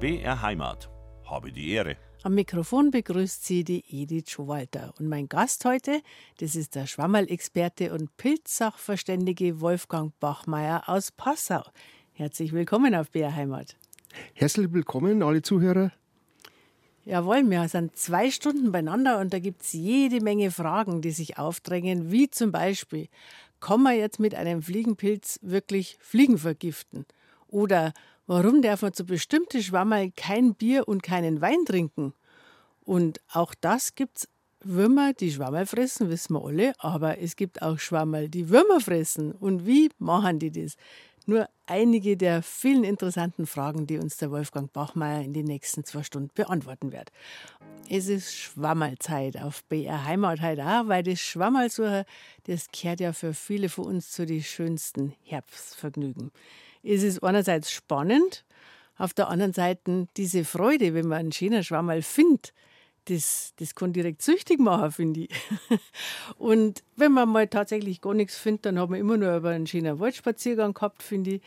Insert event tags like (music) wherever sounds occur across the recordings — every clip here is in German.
BR Heimat. Habe die Ehre. Am Mikrofon begrüßt Sie die Edith Schowalter. Und mein Gast heute, das ist der Schwammerl-Experte und Pilzsachverständige Wolfgang Bachmeier aus Passau. Herzlich willkommen auf BR Heimat. Herzlich willkommen, alle Zuhörer. Jawohl, wir sind zwei Stunden beieinander und da gibt es jede Menge Fragen, die sich aufdrängen, wie zum Beispiel, kann man jetzt mit einem Fliegenpilz wirklich Fliegen vergiften? Oder warum darf man zu bestimmten Schwammerl kein Bier und keinen Wein trinken? Und auch das gibt's Würmer, die Schwammerl fressen, wissen wir alle, aber es gibt auch Schwammerl, die Würmer fressen. Und wie machen die das? Nur einige der vielen interessanten Fragen, die uns der Wolfgang Bachmeier in den nächsten zwei Stunden beantworten wird. Es ist Schwammerlzeit auf BR Heimat heute auch, weil das Schwammerlsucher, das kehrt ja für viele von uns zu den schönsten Herbstvergnügen. Es ist einerseits spannend, auf der anderen Seite diese Freude, wenn man einen schönen Schwammerl findet, das, das kann direkt süchtig machen, finde ich. (laughs) Und wenn man mal tatsächlich gar nichts findet, dann hat man immer nur über einen schönen Waldspaziergang gehabt, finde ich.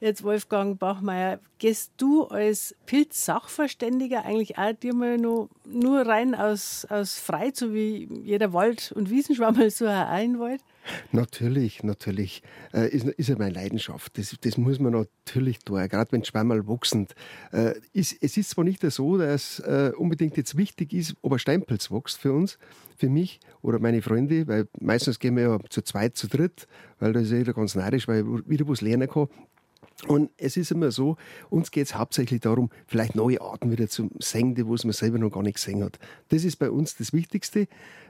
Jetzt, Wolfgang Bachmeier, gehst du als Pilz-Sachverständiger eigentlich auch dir mal nur, nur rein aus, aus Frei, so wie jeder Wald- und Wiesenschwammel so auch in Wald? Natürlich, natürlich. Äh, ist, ist ja meine Leidenschaft. Das, das muss man natürlich tun, gerade wenn Schwammerl wachsen. Äh, ist, es ist zwar nicht so, dass äh, unbedingt jetzt wichtig ist, ob ein Steinpilz wächst für uns, für mich oder meine Freunde, weil meistens gehen wir ja zu zweit, zu dritt, weil da ist jeder ganz neidisch, weil ich wieder was lernen kann. Und es ist immer so, uns geht es hauptsächlich darum, vielleicht neue Arten wieder zu singen, die man selber noch gar nicht gesehen hat. Das ist bei uns das Wichtigste,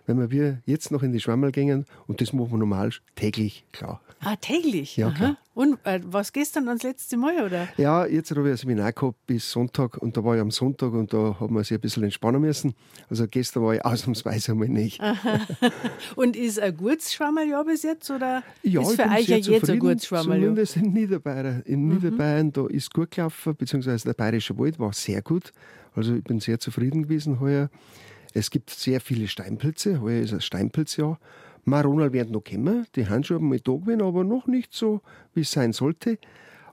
wenn wir jetzt noch in die Schwammerl gehen und das machen wir normal täglich, klar. Ah, täglich? Ja, klar. Und äh, was gestern ans letzte Mal, oder? Ja, jetzt habe ich ein Seminar gehabt bis Sonntag und da war ich am Sonntag und da haben wir sich ein bisschen entspannen müssen. Also gestern war ich (laughs) ausnahmsweise einmal nicht. Aha. (laughs) Und ist ein gutes Schwammerljahr bis jetzt oder Ja, ist ich für bin euch sehr ja jetzt ein zufrieden, gutes Schwammerljahr? Zumindest in Niederbayern. In Mhm. Niederbayern, da ist gut gelaufen, beziehungsweise der Bayerische Wald war sehr gut. Also ich bin sehr zufrieden gewesen heuer. Es gibt sehr viele Steinpilze. Heuer ist ein Steinpilzjahr. Maronal werden noch kommen. Die haben schon einmal da gewesen, aber noch nicht so, wie es sein sollte.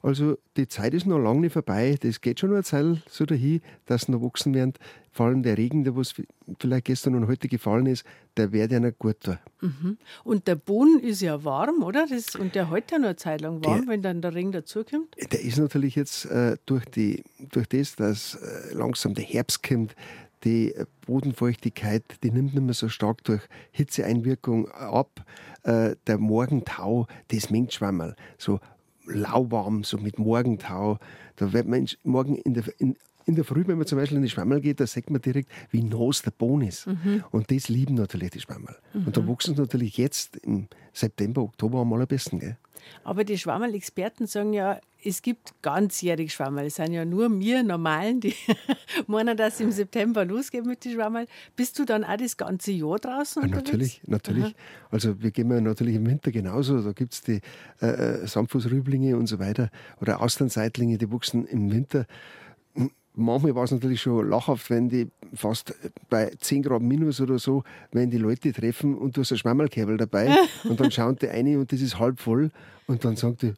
Also die Zeit ist noch lange nicht vorbei. Das geht schon noch eine Zeit so dahin, dass sie noch wachsen werden. Vor allem der Regen, der was vielleicht gestern und heute gefallen ist, der wird ja nicht gut tun. Und der Boden ist ja warm, oder? Das, und der hält ja noch eine Zeit lang warm, Der- wenn dann der Regen dazukommt. Der ist natürlich jetzt äh, durch, die, durch das, dass äh, langsam der Herbst kommt, die Bodenfeuchtigkeit, die nimmt nicht mehr so stark durch Hitzeeinwirkung ab. Äh, der Morgentau, das mengt Schwammerl. So lauwarm, so mit Morgentau. Da wird man morgen in der, in, in der Früh, wenn man zum Beispiel in die Schwammerl geht, da sieht man direkt, wie nass der Boden ist. Und das lieben natürlich die Schwammerl. Und da wachsen sie natürlich jetzt im September, Oktober am allerbesten. Gell? Aber die Schwammerl-Experten sagen ja, es gibt ganzjährig Schwammerl. Es sind ja nur wir Normalen, die (laughs) meinen, dass im September losgeht mit den Schwammerl. Bist du dann auch das ganze Jahr draußen Ja, unterwegs? natürlich, natürlich. Also wir gehen ja natürlich im Winter genauso. Da gibt es die äh, äh, Samtfußrüblinge und so weiter oder Austernseitlinge, die wuchsen im Winter. Manchmal war es natürlich schon lachhaft, wenn die fast bei 10 Grad minus oder so, wenn die Leute treffen und du hast ein Schwammerlkabel dabei (laughs) und dann schauen die eine und das ist halb voll und dann sagt die,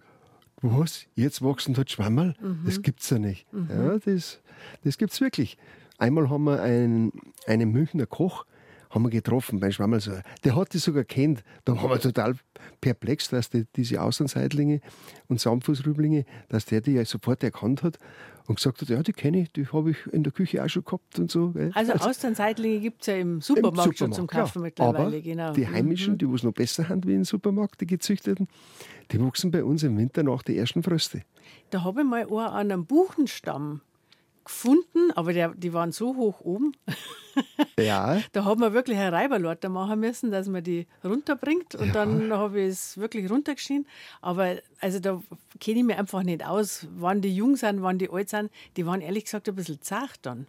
was, jetzt wachsen dort Schwammerl? Das gibt's ja nicht. Ja, das, das gibt's wirklich. Einmal haben wir einen, einen Münchner Koch, haben wir getroffen beim Schwammerlsäuer. Der hat das sogar kennt. Da waren wir total perplex, dass die, diese Außenseitlinge und Samtfußrüblinge, dass der die ja sofort erkannt hat und gesagt hat, ja, die kenne ich, die habe ich in der Küche auch schon gehabt und so. gell. Also Austernseitlinge gibt es ja im Supermarkt, schon zum Supermarkt, Kaufen ja. mittlerweile. Aber genau. die Heimischen, die was noch besser sind wie im Supermarkt, die gezüchteten, die wuchsen bei uns im Winter nach die ersten Fröste. Da habe ich mal einen an einem Buchenstamm gefunden, aber der, die waren so hoch oben. (laughs) Ja, Da haben wir wirklich eine Reiberlorte machen müssen, dass man die runterbringt. Und dann habe ich es wirklich runtergeschnien. Aber also da kenne ich mich einfach nicht aus, wann die jung sind, wann die alt sind. Die waren ehrlich gesagt ein bisschen zart dann.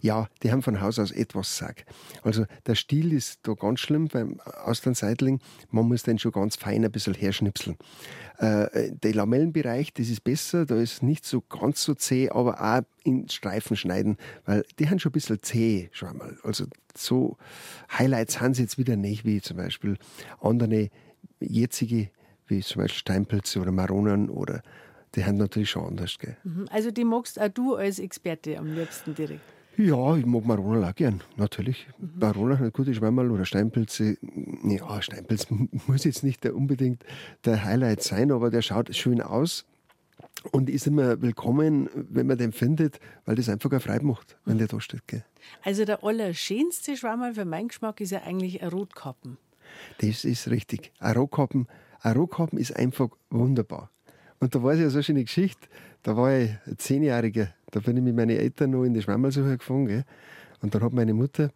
Ja, die haben von Haus aus etwas Sack. Also der Stiel ist da ganz schlimm beim Austernseitling. Man muss den schon ganz fein ein bisschen herschnipseln. Äh, der Lamellenbereich, das ist besser, da ist nicht so ganz so zäh, aber auch in Streifen schneiden, weil die haben schon ein bisschen zäh, schau mal. Also so Highlights haben sie jetzt wieder nicht, wie zum Beispiel andere jetzige, wie zum Beispiel Steinpilze oder Maronen oder die haben natürlich schon anders. Gell? Mhm. Also die magst auch du als Experte am liebsten direkt? Ja, ich mag Marona auch gern, natürlich. Mhm. Marona, gute Schwammerl oder Steinpilze. Ja, Steinpilz (laughs) muss jetzt nicht der, unbedingt der Highlight sein, aber der schaut schön aus und ist immer willkommen, wenn man den findet, weil das einfach eine Freude macht, wenn der da steht. Gell? Also der allerschönste Schwammerl für meinen Geschmack ist ja eigentlich ein Rotkappen. Das ist richtig. Ein Rotkappen, ein Rotkappen ist einfach wunderbar. Und da war es ja so eine schöne Geschichte. Da war ich Zehnjähriger, da bin ich mit meinen Eltern noch in die Schwammersuche gefahren. Gell? Und dann hat meine Mutter,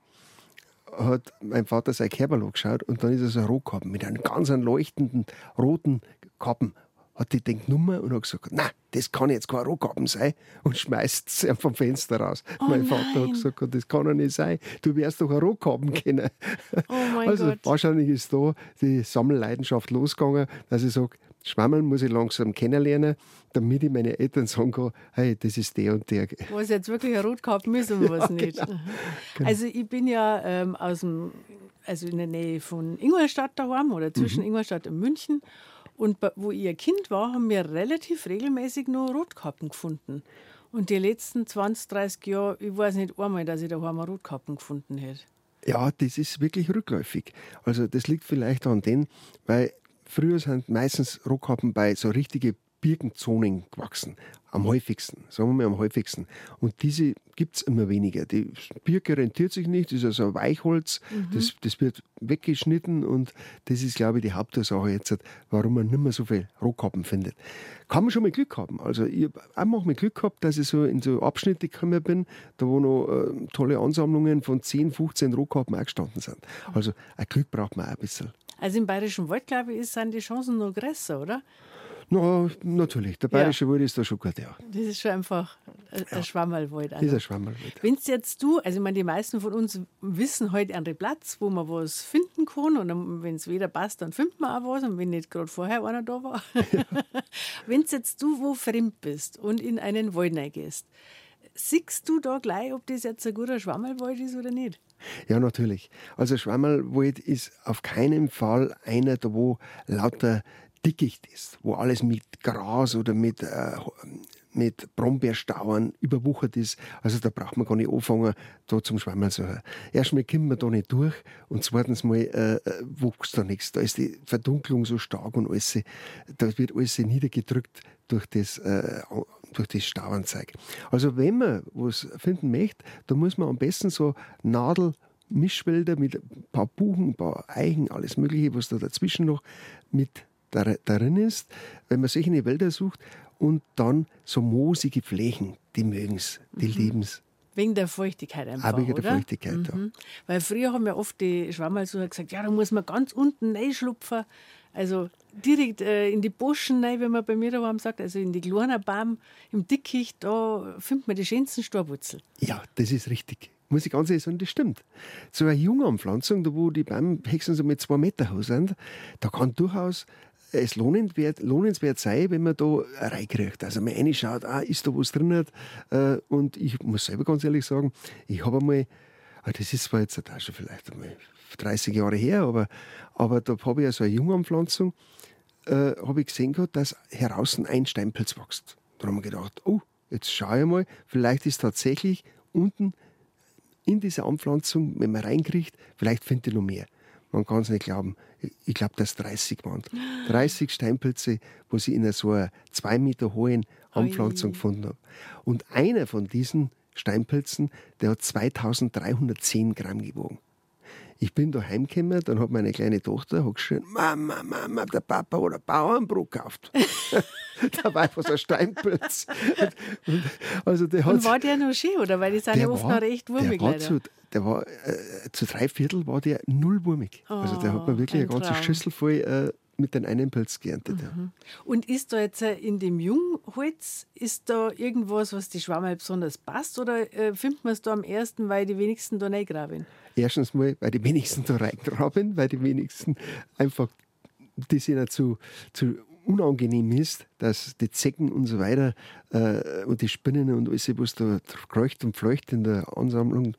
hat mein Vater sein Körper angeschaut und dann ist er so ein Rotkappen mit einem ganz leuchtenden roten Kappen. Hat die denkt Nummer und hat gesagt, na, das kann jetzt kein Rotkappen sein und schmeißt es vom Fenster raus. Oh mein Vater nein. hat gesagt, das kann ja nicht sein. Du wirst doch ein Rotkappen kennen. Oh also Gott. wahrscheinlich ist da die Sammelleidenschaft losgegangen, dass ich sage, Schwammeln muss ich langsam kennenlernen, damit ich meine Eltern sagen kann, hey, das ist der und der. Was jetzt wirklich ein Rotkappen ist und (laughs) was nicht. genau. Also ich bin ja ähm, aus dem, also in der Nähe von Ingolstadt daheim oder zwischen Mhm. Ingolstadt und München. Und wo ich ein Kind war, haben wir relativ regelmäßig nur Rotkappen gefunden. Und die letzten 20, 30 Jahre, ich weiß nicht einmal, dass ich daheim Rotkappen gefunden hätte. Ja, das ist wirklich rückläufig. Also das liegt vielleicht an dem, weil früher sind meistens Rockkappen bei so richtige Birkenzonen gewachsen. Am häufigsten, sagen wir mal am häufigsten. Und diese gibt es immer weniger. Die Birke rentiert sich nicht, das ist also ein Weichholz, das, das wird weggeschnitten und das ist, glaube ich, die Hauptursache jetzt, warum man nicht mehr so viel Rohkappen findet. Kann man schon mal Glück haben. Also ich habe auch manchmal Glück gehabt, dass ich so in so Abschnitte gekommen bin, da wo noch äh, tolle Ansammlungen von 10, 15 Rohkappen auch gestanden sind. Also ein Glück braucht man auch ein bisschen. Also im Bayerischen Wald, glaube ich, sind die Chancen noch größer, oder? Na, natürlich. Der bayerische Wald ist da schon gut, ja. Das ist schon einfach ein, ein Schwammerlwald. Das ist ein Schwammerwald. Wenn jetzt du, also ich meine, die meisten von uns wissen heute einen Platz, wo man was finden kann und wenn es wieder passt, dann findet man auch was und wenn nicht gerade vorher einer da war. (laughs) wenn jetzt du wo fremd bist und in einen Wald gehst, siehst du da gleich, ob das jetzt ein guter Schwammerwald ist oder nicht? Ja, natürlich. Also Schwammerwald ist auf keinen Fall einer, da wo lauter Dickicht ist, wo alles mit Gras oder mit, äh, mit Brombeerstauern überwuchert ist. Also da braucht man gar nicht anfangen, da zum Schwammerl zu suchen. Erstmal kommt man da nicht durch und zweitens mal äh, äh, wächst da nichts. Da ist die Verdunklung so stark und alles, da wird alles niedergedrückt durch das, äh, durch das Stauanzeig. Also wenn man was finden möchte, dann muss man am besten so Nadel Mischwälder mit ein paar Buchen, ein paar Eichen, alles Mögliche, was da dazwischen noch mit darin ist, wenn man solche Wälder sucht und dann so moosige Flächen, die mögen es, die lieben es. Wegen der Feuchtigkeit einfach, Auch wegen der oder? Feuchtigkeit, ja. Mhm. Weil früher haben ja oft die Schwammerlsucher gesagt, ja, da muss man ganz unten reinschlupfen. Also direkt äh, in die Buschen rein, wenn man bei mir daheim sagt, also in die kleinen Baum, im Dickicht, da findet man die schönsten Stabwurzel. Ja, das ist richtig. Muss ich ganz ehrlich sagen, das stimmt. So eine Junganpflanzung, da wo die Baumhexen so mit zwei Meter hoch sind, da kann durchaus es lohnenswert, lohnenswert sein, wenn man da reinkriegt. Also man reinschaut, ah, ist da was drin? Äh, Und ich muss selber ganz ehrlich sagen, ich habe einmal, ah, das ist zwar jetzt auch schon vielleicht einmal 30 Jahre her, aber, aber da habe ich ja so eine Junganpflanzung, äh, habe ich gesehen gehabt, dass heraus ein Steinpilz wächst. Da haben wir gedacht, oh, jetzt schaue ich mal, vielleicht ist tatsächlich unten in diese Anpflanzung, wenn man reinkriegt, vielleicht findet ihr noch mehr. Man kann es nicht glauben. Ich- glaube, dass 30 waren. 30 Steinpilze, wo sie in so einer zwei Meter hohen Anpflanzung Ui. gefunden haben. Und einer von diesen Steinpilzen, der hat 2310 Gramm gewogen. Ich bin da heimgekommen, dann hat meine kleine Tochter hat geschrien, Mama, Mama, der Papa hat ein Bauernbrot gekauft. (laughs) da war einfach so ein Steinpilz. Und, (laughs) also der hat Und war der noch schön, oder? Weil die sind ja oft noch recht wurmig, der war, leider. Zu, der war äh, zu drei Viertel war der null wurmig. also der hat mir Oh, wirklich ein eine ganze Traum. Schüssel voll äh, mit den einen Pilz geerntet. Ja. Und ist da jetzt äh, in dem Jungholz, ist da irgendwas, was die Schwammerl besonders passt? Oder äh, findet man es da am ersten, weil die wenigsten da reingraben? Erstens mal, weil die wenigsten da reingraben, weil die wenigsten einfach, das ihnen zu, zu unangenehm ist, dass die Zecken und so weiter äh, und die Spinnen und alles, was da kreucht und fleucht in der Ansammlung,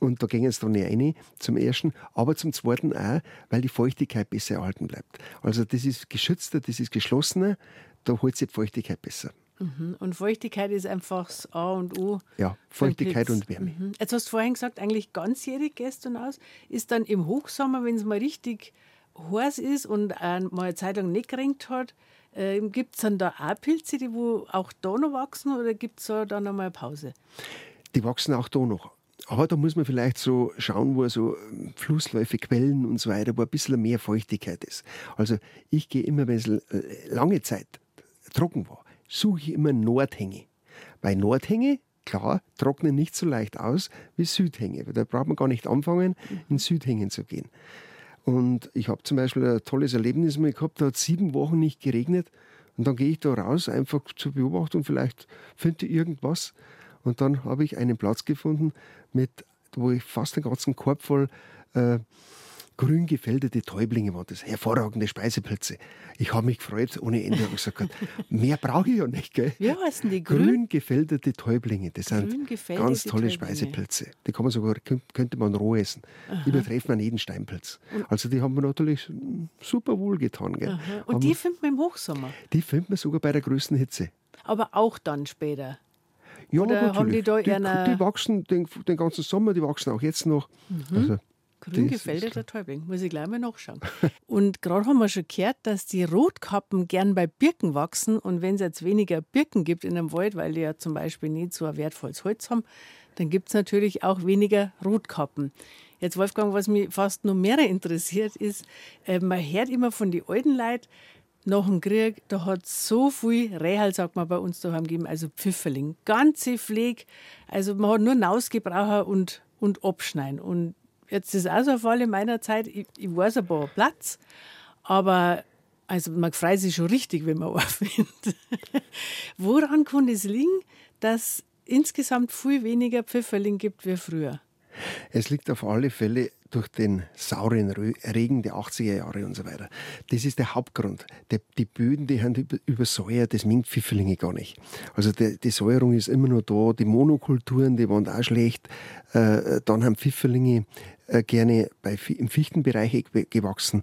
und da gehen es dann nicht rein, zum ersten, aber zum zweiten auch, weil die Feuchtigkeit besser erhalten bleibt. Also das ist geschützter, das ist geschlossener, da holt sich die Feuchtigkeit besser. Mhm. Und Feuchtigkeit ist einfach das A und O. Ja, Feuchtigkeit und Wärme. Mhm. Jetzt hast du vorhin gesagt, eigentlich ganzjährig du aus. Ist dann im Hochsommer, wenn es mal richtig heiß ist und mal eine Zeit lang nicht geregnet hat, äh, gibt es dann da auch Pilze, die wo auch da noch wachsen oder gibt es da dann nochmal eine Pause? Die wachsen auch da noch. Aber da muss man vielleicht so schauen, wo so ähm, Flussläufe, Quellen und so weiter, wo ein bisschen mehr Feuchtigkeit ist. Also ich gehe immer, wenn es lange Zeit trocken war, suche ich immer Nordhänge. Bei Nordhänge, klar, trocknen nicht so leicht aus wie Südhänge. Da braucht man gar nicht anfangen, in Südhängen zu gehen. Und ich habe zum Beispiel ein tolles Erlebnis mal gehabt, da hat sieben Wochen nicht geregnet. Und dann gehe ich da raus, einfach zur Beobachtung, vielleicht finde ich irgendwas. Und dann habe ich einen Platz gefunden, mit, wo ich fast den ganzen Korb voll äh, grün gefältete Täublinge waren das, hervorragende Speisepilze. Ich habe mich gefreut ohne Ende und gesagt, mehr brauche ich ja nicht. Gell? Wie heißen die? Grün, grün gefältete Täublinge, das sind ganz tolle Täublinge. Speisepilze. Die kann man sogar, könnte man roh essen. Aha. Übertreffen man jeden Steinpilz. Also die haben wir natürlich super wohl getan. Gell? Und haben die findet man im Hochsommer? Die findet man sogar bei der größten Hitze. Aber auch dann später? Ja, Oder natürlich. Haben die, da die, die wachsen den, den, ganzen Sommer, die wachsen auch jetzt noch. Mhm. Also, Grün gefälterter Täubling, muss ich gleich mal nachschauen. (laughs) und gerade haben wir schon gehört, dass die Rotkappen gern bei Birken wachsen. Und wenn es jetzt weniger Birken gibt in einem Wald, weil die ja zum Beispiel nicht so ein wertvolles Holz haben, dann gibt es natürlich auch weniger Rotkappen. Jetzt, Wolfgang, was mich fast noch mehr interessiert, ist, äh, man hört immer von den alten Leuten, nach dem Krieg, da hat so viel Rehal, sagt man bei uns daheim gegeben, also Pfifferling. Ganze Pflege, also man hat nur Nausgebraucher und, und abschneiden. Und jetzt ist auch so ein Fall in meiner Zeit, ich, ich weiß ein paar Platz, aber also man freut sich schon richtig, wenn man (laughs) findet. Woran kann es liegen, dass insgesamt viel weniger Pfifferling gibt wie früher? Es liegt auf alle Fälle durch den sauren Regen der 80er Jahre und so weiter. Das ist der Hauptgrund. Die, Böden, die haben übersäuert, das mengt Pfifferlinge gar nicht. Also die, die, Säuerung ist immer nur da. Die Monokulturen, die waren auch schlecht. Äh, dann haben Pfifferlinge äh, gerne bei, im Fichtenbereich gewachsen.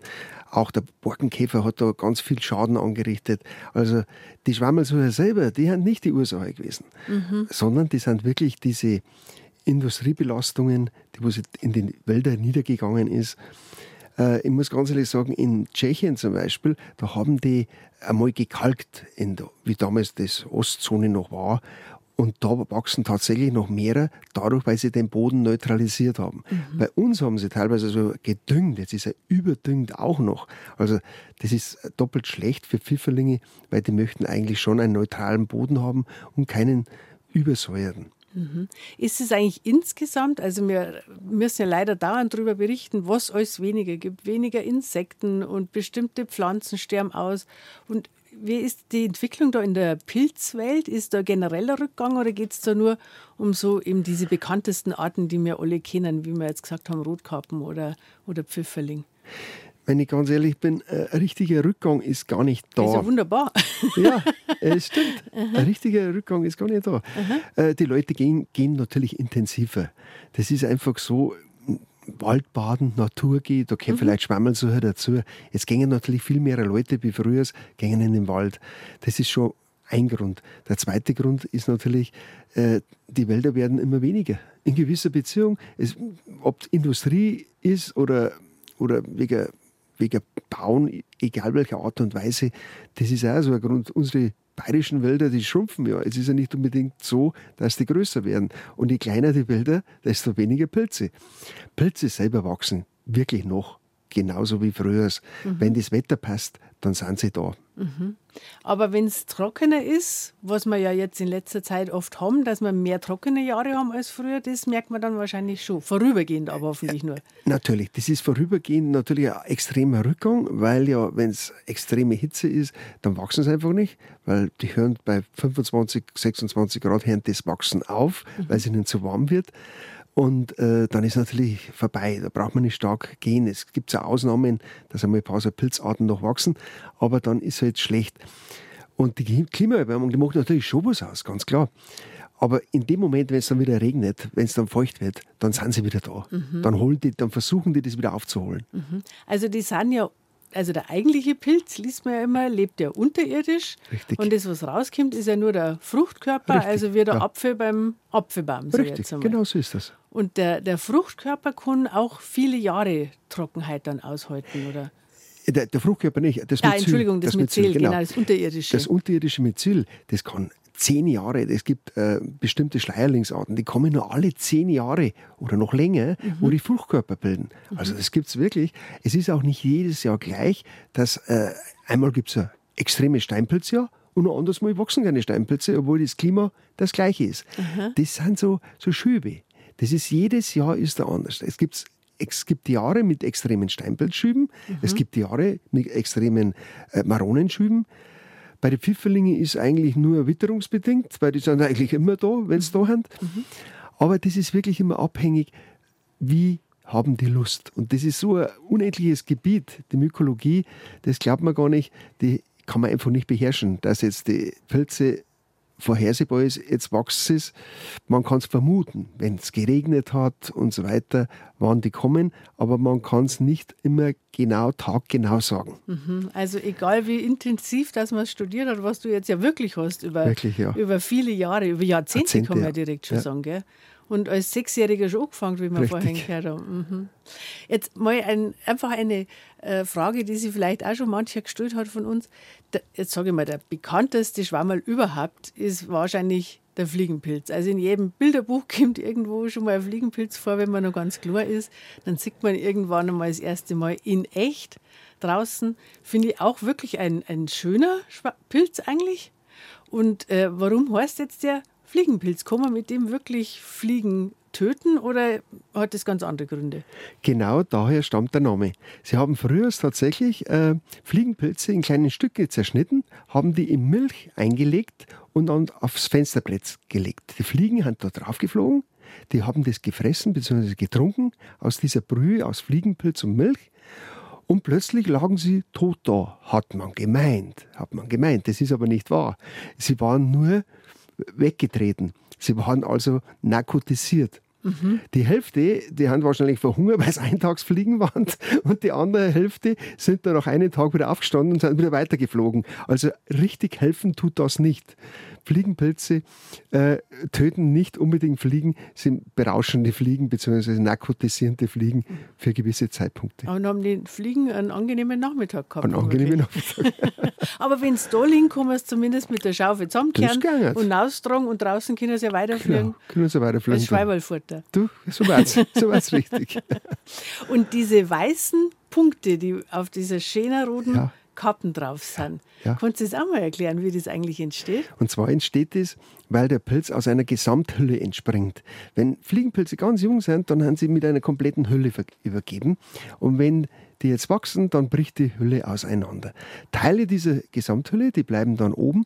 Auch der Borkenkäfer hat da ganz viel Schaden angerichtet. Also die Schwammelsucher selber, die haben nicht die Ursache gewesen, mhm. sondern die sind wirklich diese Industriebelastungen, die was in den Wäldern niedergegangen ist. Äh, ich muss ganz ehrlich sagen, in Tschechien zum Beispiel, da haben die einmal gekalkt, wie damals das Ostzone noch war. Und da wachsen tatsächlich noch mehrere, dadurch, weil sie den Boden neutralisiert haben. Mhm. Bei uns haben sie teilweise so gedüngt, jetzt ist er überdüngt auch noch. Also das ist doppelt schlecht für Pfifferlinge, weil die möchten eigentlich schon einen neutralen Boden haben und keinen übersäuerten. Mhm. Ist es eigentlich insgesamt, also wir müssen ja leider dauernd darüber berichten, was alles weniger gibt, weniger Insekten und bestimmte Pflanzen sterben aus. Und wie ist die Entwicklung da in der Pilzwelt? Ist da genereller Rückgang oder geht es da nur um so eben diese bekanntesten Arten, die wir alle kennen, wie wir jetzt gesagt haben, Rotkappen oder, oder Pfifferling? Wenn ich ganz ehrlich bin, äh, ein richtiger Rückgang ist gar nicht da. ist ja wunderbar. (laughs) ja, es stimmt. Ein richtiger Rückgang ist gar nicht da. Aha. Äh, die Leute gehen, gehen natürlich intensiver. Das ist einfach so, Waldbaden, Natur geht, kommt mhm. vielleicht Schwammelsuche dazu. Jetzt gehen natürlich viel mehr Leute wie früher, gehen in den Wald. Das ist schon ein Grund. Der zweite Grund ist natürlich, äh, die Wälder werden immer weniger. In gewisser Beziehung, es, ob Industrie ist oder, oder wegen wegen Bauen, egal welcher Art und Weise, das ist auch so ein Grund. Unsere bayerischen Wälder, die schrumpfen ja. Es ist ja nicht unbedingt so, dass die größer werden. Und je kleiner die Wälder, desto weniger Pilze. Pilze selber wachsen wirklich noch genauso wie früher. Mhm. Wenn das Wetter passt, dann sind sie da. Mhm. Aber wenn es trockener ist, was wir ja jetzt in letzter Zeit oft haben, dass wir mehr trockene Jahre haben als früher, das merkt man dann wahrscheinlich schon. Vorübergehend aber hoffentlich nur. Natürlich, das ist vorübergehend natürlich ein extremer Rückgang, weil ja, wenn es extreme Hitze ist, dann wachsen sie einfach nicht, weil die hören bei 25, 26 Grad hören das Wachsen auf, mhm. weil es ihnen zu warm wird. Und äh, dann ist natürlich vorbei. Da braucht man nicht stark gehen. Es gibt ja Ausnahmen, dass einmal ein paar so Pilzarten noch wachsen, aber dann ist es halt schlecht. Und die Klimaerwärmung, die macht natürlich schon was aus, ganz klar. Aber in dem Moment, wenn es dann wieder regnet, wenn es dann feucht wird, dann sind sie wieder da. Mhm. Dann, holen die, dann versuchen die das wieder aufzuholen. Mhm. Also die sind ja, also der eigentliche Pilz, liest man ja immer, lebt ja unterirdisch. Richtig. Und das, was rauskommt, ist ja nur der Fruchtkörper, Richtig. also wie der Ja. Apfel beim Apfelbaum. ich Richtig, genau so ist das. Und der, der Fruchtkörper kann auch viele Jahre Trockenheit dann aushalten, oder? Der, der Fruchtkörper nicht, das Myzel, Entschuldigung, das, Myzel, genau. genau. das unterirdische. Das unterirdische Myzel, das kann zehn Jahre, es gibt äh, bestimmte Schleierlingsarten, die kommen nur alle zehn Jahre oder noch länger, Mhm. wo die Fruchtkörper bilden. Also das gibt es wirklich. Es ist auch nicht jedes Jahr gleich, dass äh, einmal gibt es ein extremes Steinpilzjahr und noch anders mal wachsen keine Steinpilze, obwohl das Klima das gleiche ist. Das sind so, so Schübe. Das ist jedes Jahr ist da anders. Es gibt es gibt Jahre mit extremen Steinpilzschüben, es gibt Jahre mit extremen äh, Maronenschüben. Bei den Pfifferlingen ist eigentlich nur witterungsbedingt, weil die sind eigentlich immer da, wenn sie da sind. Aber das ist wirklich immer abhängig, wie haben die Lust. Und das ist so ein unendliches Gebiet, die Mykologie, das glaubt man gar nicht, die kann man einfach nicht beherrschen, dass jetzt die Pilze vorhersehbar ist, jetzt wächst es. Man kann es vermuten, wenn es geregnet hat und so weiter, wann die kommen, aber man kann es nicht immer genau, taggenau sagen. Mhm. Also egal wie intensiv dass man studiert hat, was du jetzt ja wirklich hast, über, Wirklich, ja. über viele Jahre, über Jahrzehnte, Jahrzehnte, kann man ja. direkt schon Ja. sagen. Gell? Und als Sechsjähriger schon angefangen, wie wir Richtig. vorhin gehört haben. Mhm. Jetzt mal ein, einfach eine äh, Frage, die sich vielleicht auch schon mancher gestellt hat von uns. Der, jetzt sage ich mal, der bekannteste Schwammerl überhaupt ist wahrscheinlich der Fliegenpilz. Also in jedem Bilderbuch (laughs) kommt irgendwo schon mal ein Fliegenpilz vor, wenn man noch ganz klar ist. Dann sieht man irgendwann einmal das erste Mal in echt draußen. Finde ich auch wirklich ein, ein schöner Pilz eigentlich. Und äh, warum heißt jetzt der Fliegenpilz? Kann man mit dem wirklich Fliegen töten oder hat das ganz andere Gründe? Genau daher stammt der Name. Sie haben früher tatsächlich äh, Fliegenpilze in kleinen Stücke zerschnitten, haben die in Milch eingelegt und dann aufs Fensterbrett gelegt. Die Fliegen haben da drauf geflogen, die haben das gefressen bzw. getrunken aus dieser Brühe aus Fliegenpilz und Milch. Und plötzlich lagen sie tot da, hat man gemeint, hat man gemeint. Das ist aber nicht wahr. Sie waren nur weggetreten. Sie waren also narkotisiert. Die Hälfte, die haben wahrscheinlich verhungert, (laughs) weil es Eintagsfliegen waren. Und die andere Hälfte sind dann nach einem Tag wieder aufgestanden und sind wieder weitergeflogen. Also richtig helfen tut das nicht. Fliegenpilze äh, töten nicht unbedingt Fliegen, sind berauschende Fliegen bzw. narkotisierende Fliegen für gewisse Zeitpunkte. Dann haben die Fliegen einen angenehmen Nachmittag gehabt. Einen angenehmen (laughs) vermutlich. Aber wenn es da es zumindest mit der Schaufel zusammenkehren Das und austragen und draußen können sie ja weiterfliegen. Genau, können Sie weiterfliegen. Als Schweibalfutter. Du, so war's, so war's richtig. (laughs) Und diese weißen Punkte, die auf dieser schönen roten Ja. Kappen drauf sind, Ja. kannst du das auch mal erklären, wie das eigentlich entsteht? Und zwar entsteht es, weil der Pilz aus einer Gesamthülle entspringt. Wenn Fliegenpilze ganz jung sind, dann haben sie mit einer kompletten Hülle übergeben. Und wenn die jetzt wachsen, dann bricht die Hülle auseinander. Teile dieser Gesamthülle, die bleiben dann oben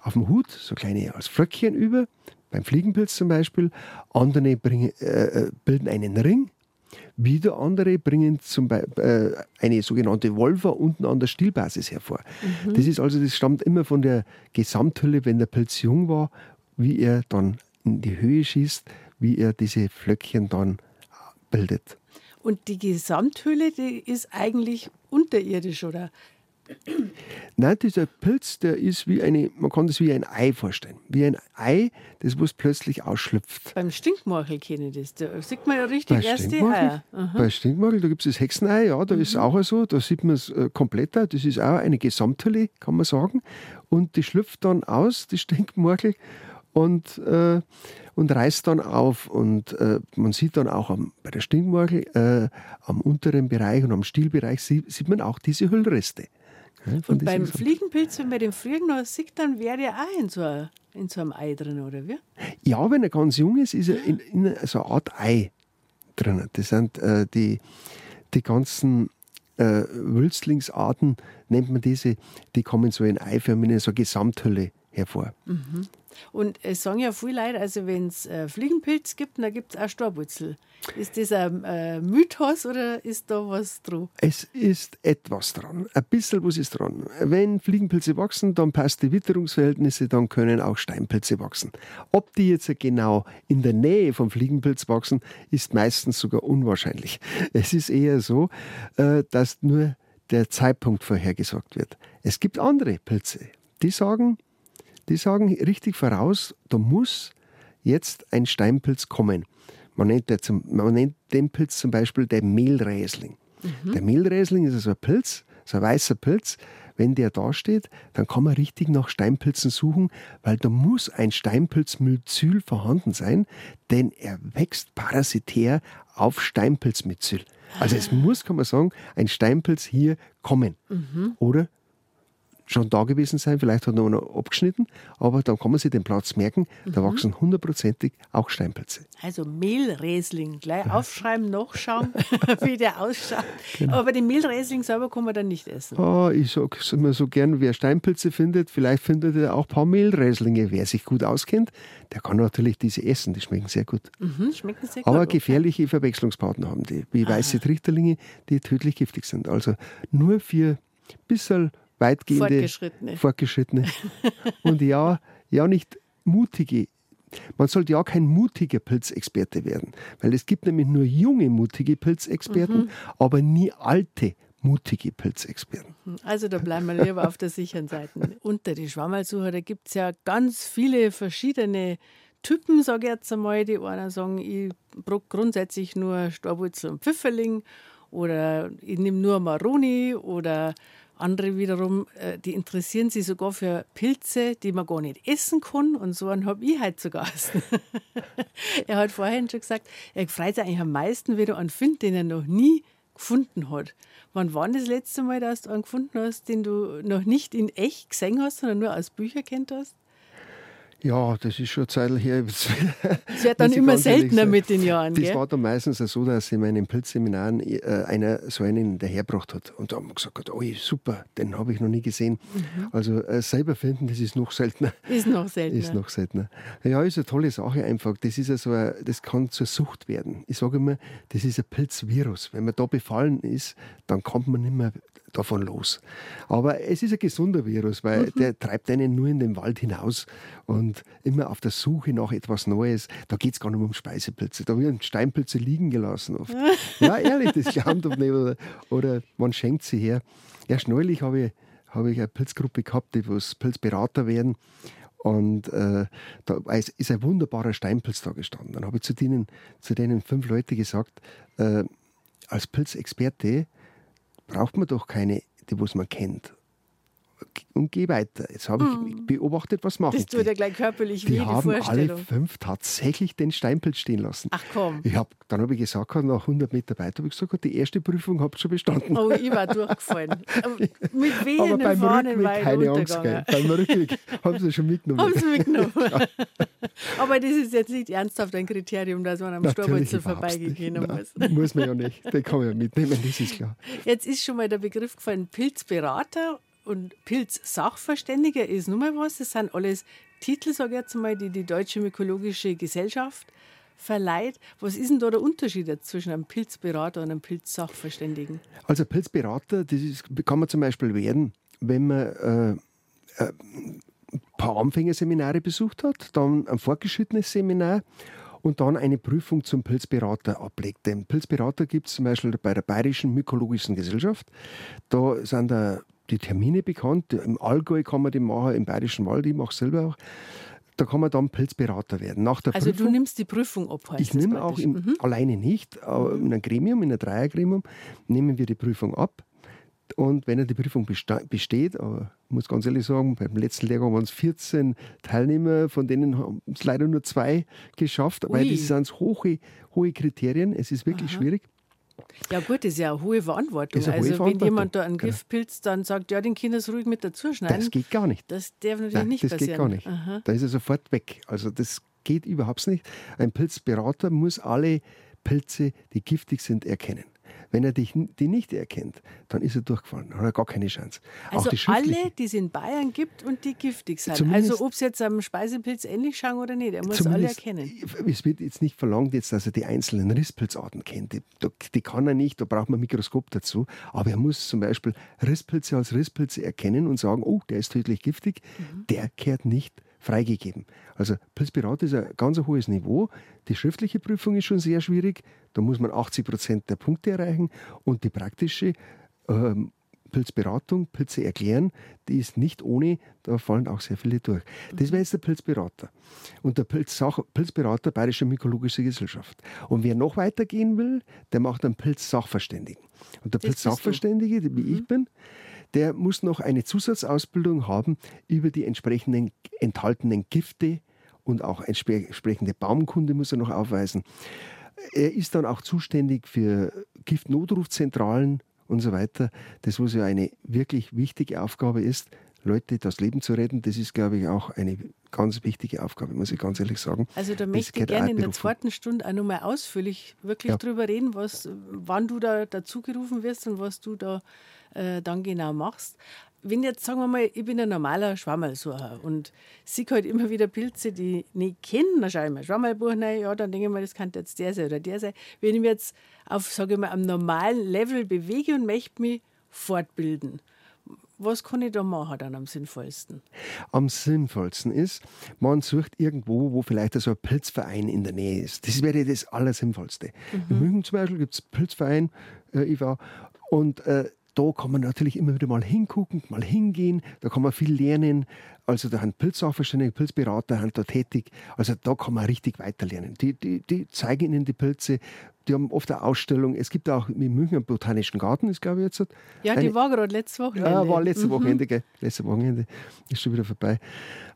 auf dem Hut, so kleine als Flöckchen über, beim Fliegenpilz zum Beispiel. Andere bringen, äh, äh, bilden einen Ring. Wieder andere bringen zum Beispiel äh, eine sogenannte Volva unten an der Stielbasis hervor. Das ist also, das stammt immer von der Gesamthülle, wenn der Pilz jung war, wie er dann in die Höhe schießt, wie er diese Flöckchen dann bildet. Und die Gesamthülle, die ist eigentlich unterirdisch, oder? Nein, dieser Pilz, der ist wie eine, man kann das wie ein Ei vorstellen. Wie ein Ei, das was plötzlich ausschlüpft. Beim Stinkmorchel kenne ich das. Da sieht man ja richtig Bei erst die Eier. Aha. bei Stinkmorchel, da gibt es das Hexenei, ja, da ist es auch so, da sieht man es äh, komplett, auch. das ist auch eine Gesamthülle, kann man sagen. Und die schlüpft dann aus, die Stinkmorchel, und, äh, und reißt dann auf. Und äh, man sieht dann auch am, bei der Stinkmorchel äh, am unteren Bereich und am Stielbereich sieht, sieht man auch diese Hüllreste. Und beim Fliegenpilz, wenn man den früher noch sieht, dann wäre der auch in so, ein, in so einem Ei drin, oder wie? Ja, wenn er ganz jung ist, ist er in, in so einer Art Ei drin. Das sind äh, die, die ganzen äh, Wülstlingsarten, nennt man diese, die kommen so in eiförmig in so Gesamthülle hervor. Mhm. Und es sagen ja viele Leute, also wenn es äh, Fliegenpilz gibt, dann gibt es auch Staubbutzel. Ist das ein äh, Mythos oder ist da was dran? Es ist etwas dran. Ein bisschen was ist dran. Wenn Fliegenpilze wachsen, dann passt die Witterungsverhältnisse, dann können auch Steinpilze wachsen. Ob die jetzt genau in der Nähe vom Fliegenpilz wachsen, ist meistens sogar unwahrscheinlich. Es ist eher so, äh, dass nur der Zeitpunkt vorhergesagt wird. Es gibt andere Pilze, die sagen, die sagen richtig voraus, da muss jetzt ein Steinpilz kommen. Man nennt, zum, man nennt den Pilz zum Beispiel der Mehlräsling. Mhm. Der Mehlräsling ist also ein Pilz, so ein weißer Pilz. Wenn der da steht, dann kann man richtig nach Steinpilzen suchen, weil da muss ein Steinpilzmyzel vorhanden sein, denn er wächst parasitär auf Steinpilzmyzel. Also es muss, kann man sagen, ein Steinpilz hier kommen. Mhm. Oder schon da gewesen sein, vielleicht hat er noch abgeschnitten, aber dann kann man sich den Platz merken, da mhm. wachsen hundertprozentig auch Steinpilze. Also Mehlräsling, gleich aufschreiben, nachschauen, (laughs) (laughs) wie der ausschaut. Genau. Aber den Mehlräsling selber kann man dann nicht essen. Oh, ich sage immer so gern, wer Steinpilze findet, vielleicht findet er auch ein paar Mehlräslinge. Wer sich gut auskennt, der kann natürlich diese essen, die schmecken sehr gut. Mhm, schmecken sehr aber gut, gefährliche okay. Verwechslungspartner haben die, wie Aha. weiße Trichterlinge, die tödlich giftig sind. Also nur für ein bisschen weitgehende Fortgeschrittene. Fortgeschrittene. (laughs) Und ja, ja nicht mutige. Man sollte ja kein mutiger Pilzexperte werden, weil es gibt nämlich nur junge mutige Pilzexperten, mhm. aber nie alte mutige Pilzexperten. Also da bleiben wir lieber auf der sicheren Seite. Unter die Schwammerlsucher, da gibt es ja ganz viele verschiedene Typen, sage ich jetzt einmal. Die einen sagen, ich brauche grundsätzlich nur Stauwurzel und Pfifferling oder ich nehme nur Maroni oder andere wiederum, äh, die interessieren sich sogar für Pilze, die man gar nicht essen kann. Und so einen habe ich heute zu Gast. (laughs) er hat vorhin schon gesagt, er freut sich eigentlich am meisten, wenn du einen findet, den er noch nie gefunden hat. Wann war das letzte Mal, dass du einen gefunden hast, den du noch nicht in echt gesehen hast, sondern nur aus Büchern kennt hast? Ja, das ist schon eine Zeit her. (laughs) Es wird dann immer seltener mit den Jahren. Das gell? war dann meistens so, dass in meinen Pilzseminaren äh, einer so einen dahergebracht hat. Und da haben wir gesagt, oh super, den habe ich noch nie gesehen. Mhm. Also äh, selber finden, das ist noch seltener. Ist noch seltener. Ist noch seltener. Ja, ist eine tolle Sache einfach. Das, ist also ein, das kann zur Sucht werden. Ich sage immer, das ist ein Pilzvirus. Wenn man da befallen ist, dann kommt man nicht mehr davon los. Aber es ist ein gesunder Virus, weil mhm. der treibt einen nur in den Wald hinaus und immer auf der Suche nach etwas Neues. Da geht es gar nicht um Speisepilze. Da werden Steinpilze liegen gelassen oft. (laughs) ja, ehrlich, das glaubt doch nicht. Oder, oder man schenkt sie her. Erst neulich habe ich, hab ich eine Pilzgruppe gehabt, die was Pilzberater werden. Und äh, da ist ein wunderbarer Steinpilz da gestanden. Dann habe ich zu denen, zu denen fünf Leute gesagt, äh, als Pilzexperte braucht man doch keine, die was man kennt. Und geh weiter. Jetzt habe ich hm. beobachtet, was machen Das tut ja gleich körperlich die weh, die haben alle fünf tatsächlich den Steinpilz stehen lassen. Ach komm. Ich hab, dann habe ich gesagt, nach 100 Meter weiter habe ich gesagt, die erste Prüfung habt ihr schon bestanden. Oh, ich war durchgefallen. (laughs) mit wehenden Aber beim Rückweg keine Angst. Gell. Beim Rückweg haben sie schon mitgenommen. Haben sie mitgenommen. (laughs) Aber das ist jetzt nicht ernsthaft ein Kriterium, dass man am Stauwurzel vorbeigehen muss. muss man ja nicht. Den kann man ja mitnehmen, das ist klar. Jetzt ist schon mal der Begriff gefallen, Pilzberater und Pilz-Sachverständiger ist nun mal was. Das sind alles Titel, sage ich jetzt mal, die die Deutsche Mykologische Gesellschaft verleiht. Was ist denn da der Unterschied zwischen einem Pilzberater und einem Pilzsachverständigen? Also Pilzberater, das ist, kann man zum Beispiel werden, wenn man äh, äh, ein paar Anfängerseminare besucht hat, dann ein fortgeschrittenes Seminar und dann eine Prüfung zum Pilzberater ablegt. Den Pilzberater gibt es zum Beispiel bei der Bayerischen Mykologischen Gesellschaft. Da sind da die Termine bekannt. Im Allgäu kann man die machen, im Bayerischen Wald, ich mache es selber auch. Da kann man dann Pilzberater werden. Nach der also Prüfung, du nimmst die Prüfung ab, Ich nehme auch im, mhm. alleine nicht, aber in einem Gremium, in einem Dreiergremium, nehmen wir die Prüfung ab. Und wenn er die Prüfung besteht, aber ich muss ganz ehrlich sagen, beim letzten Lehrgang waren es 14 Teilnehmer, von denen haben es leider nur zwei geschafft, Ui. weil das sind hohe, hohe Kriterien. Es ist wirklich Aha. schwierig. Ja gut, das ist ja eine hohe Verantwortung. Eine also hohe wenn jemand da einen genau. Giftpilz dann sagt, ja, den Kindern ruhig mit dazu schneiden. Das geht gar nicht. Das darf natürlich Nein, nicht das passieren. Das geht gar nicht. Aha. Da ist er sofort weg. Also das geht überhaupt nicht. Ein Pilzberater muss alle Pilze, die giftig sind, erkennen. Wenn er dich, die nicht erkennt, dann ist er durchgefallen, hat er gar keine Chance. Also die alle, die es in Bayern gibt und die giftig sind. Also ob es jetzt am Speisepilz ähnlich schauen oder nicht, er muss alle erkennen. Es wird jetzt nicht verlangt, jetzt, dass er die einzelnen Risspilzarten kennt. Die, die kann er nicht, da braucht man ein Mikroskop dazu. Aber er muss zum Beispiel Risspilze als Risspilze erkennen und sagen, oh, der ist tödlich giftig, mhm. der kehrt nicht freigegeben. Also Pilzpirat ist ein ganz hohes Niveau. Die schriftliche Prüfung ist schon sehr schwierig. Da muss man 80 Prozent der Punkte erreichen. Und die praktische ähm, Pilzberatung, Pilze erklären, die ist nicht ohne, da fallen auch sehr viele durch. Das wäre jetzt der Pilzberater. Und der Pilzsach Pilzberater Bayerische Mykologische Gesellschaft. Und wer noch weitergehen will, der macht einen Pilzsachverständigen. Und der Pilzsachverständige, wie mhm. ich bin, der muss noch eine Zusatzausbildung haben über die entsprechenden enthaltenen Gifte und auch entsprechende Baumkunde muss er noch aufweisen. Er ist dann auch zuständig für Giftnotrufzentralen und so weiter. Das, was ja eine wirklich wichtige Aufgabe ist, Leute das Leben zu retten, das ist, glaube ich, auch eine ganz wichtige Aufgabe, muss ich ganz ehrlich sagen. Also da möchte ich gerne in der zweiten Stunde auch nochmal ausführlich wirklich ja. drüber reden, was, wann du da dazugerufen wirst und was du da äh, dann genau machst. Wenn jetzt, sagen wir mal, ich bin ein normaler Schwammerlsucher und sehe halt immer wieder Pilze, die ich nicht kenne, dann schaue ich mir Schwammerlbuch rein, ja, dann denke ich mir, das könnte jetzt der sein oder der sein. Wenn ich mich jetzt auf, sage ich mal, am normalen Level bewege und möchte mich fortbilden, was kann ich da machen dann am sinnvollsten? Am sinnvollsten ist, man sucht irgendwo, wo vielleicht so ein Pilzverein in der Nähe ist. Das wäre das Allersinnvollste. Mhm. In München zum Beispiel gibt es einen Pilzverein, äh, ich war, und äh, da kann man natürlich immer wieder mal hingucken, mal hingehen, da kann man viel lernen. Also da sind Pilzsachverständige, Pilzberater sind da tätig. Also da kann man richtig weiterlernen. Die, die, die zeigen Ihnen die Pilze, die haben oft eine Ausstellung. Es gibt auch in München einen Botanischen Garten, ist glaube ich jetzt. Ja, eine, die war gerade letztes Wochenende. Ja, war letztes mhm. Wochenende, gell? Letztes Wochenende ist schon wieder vorbei.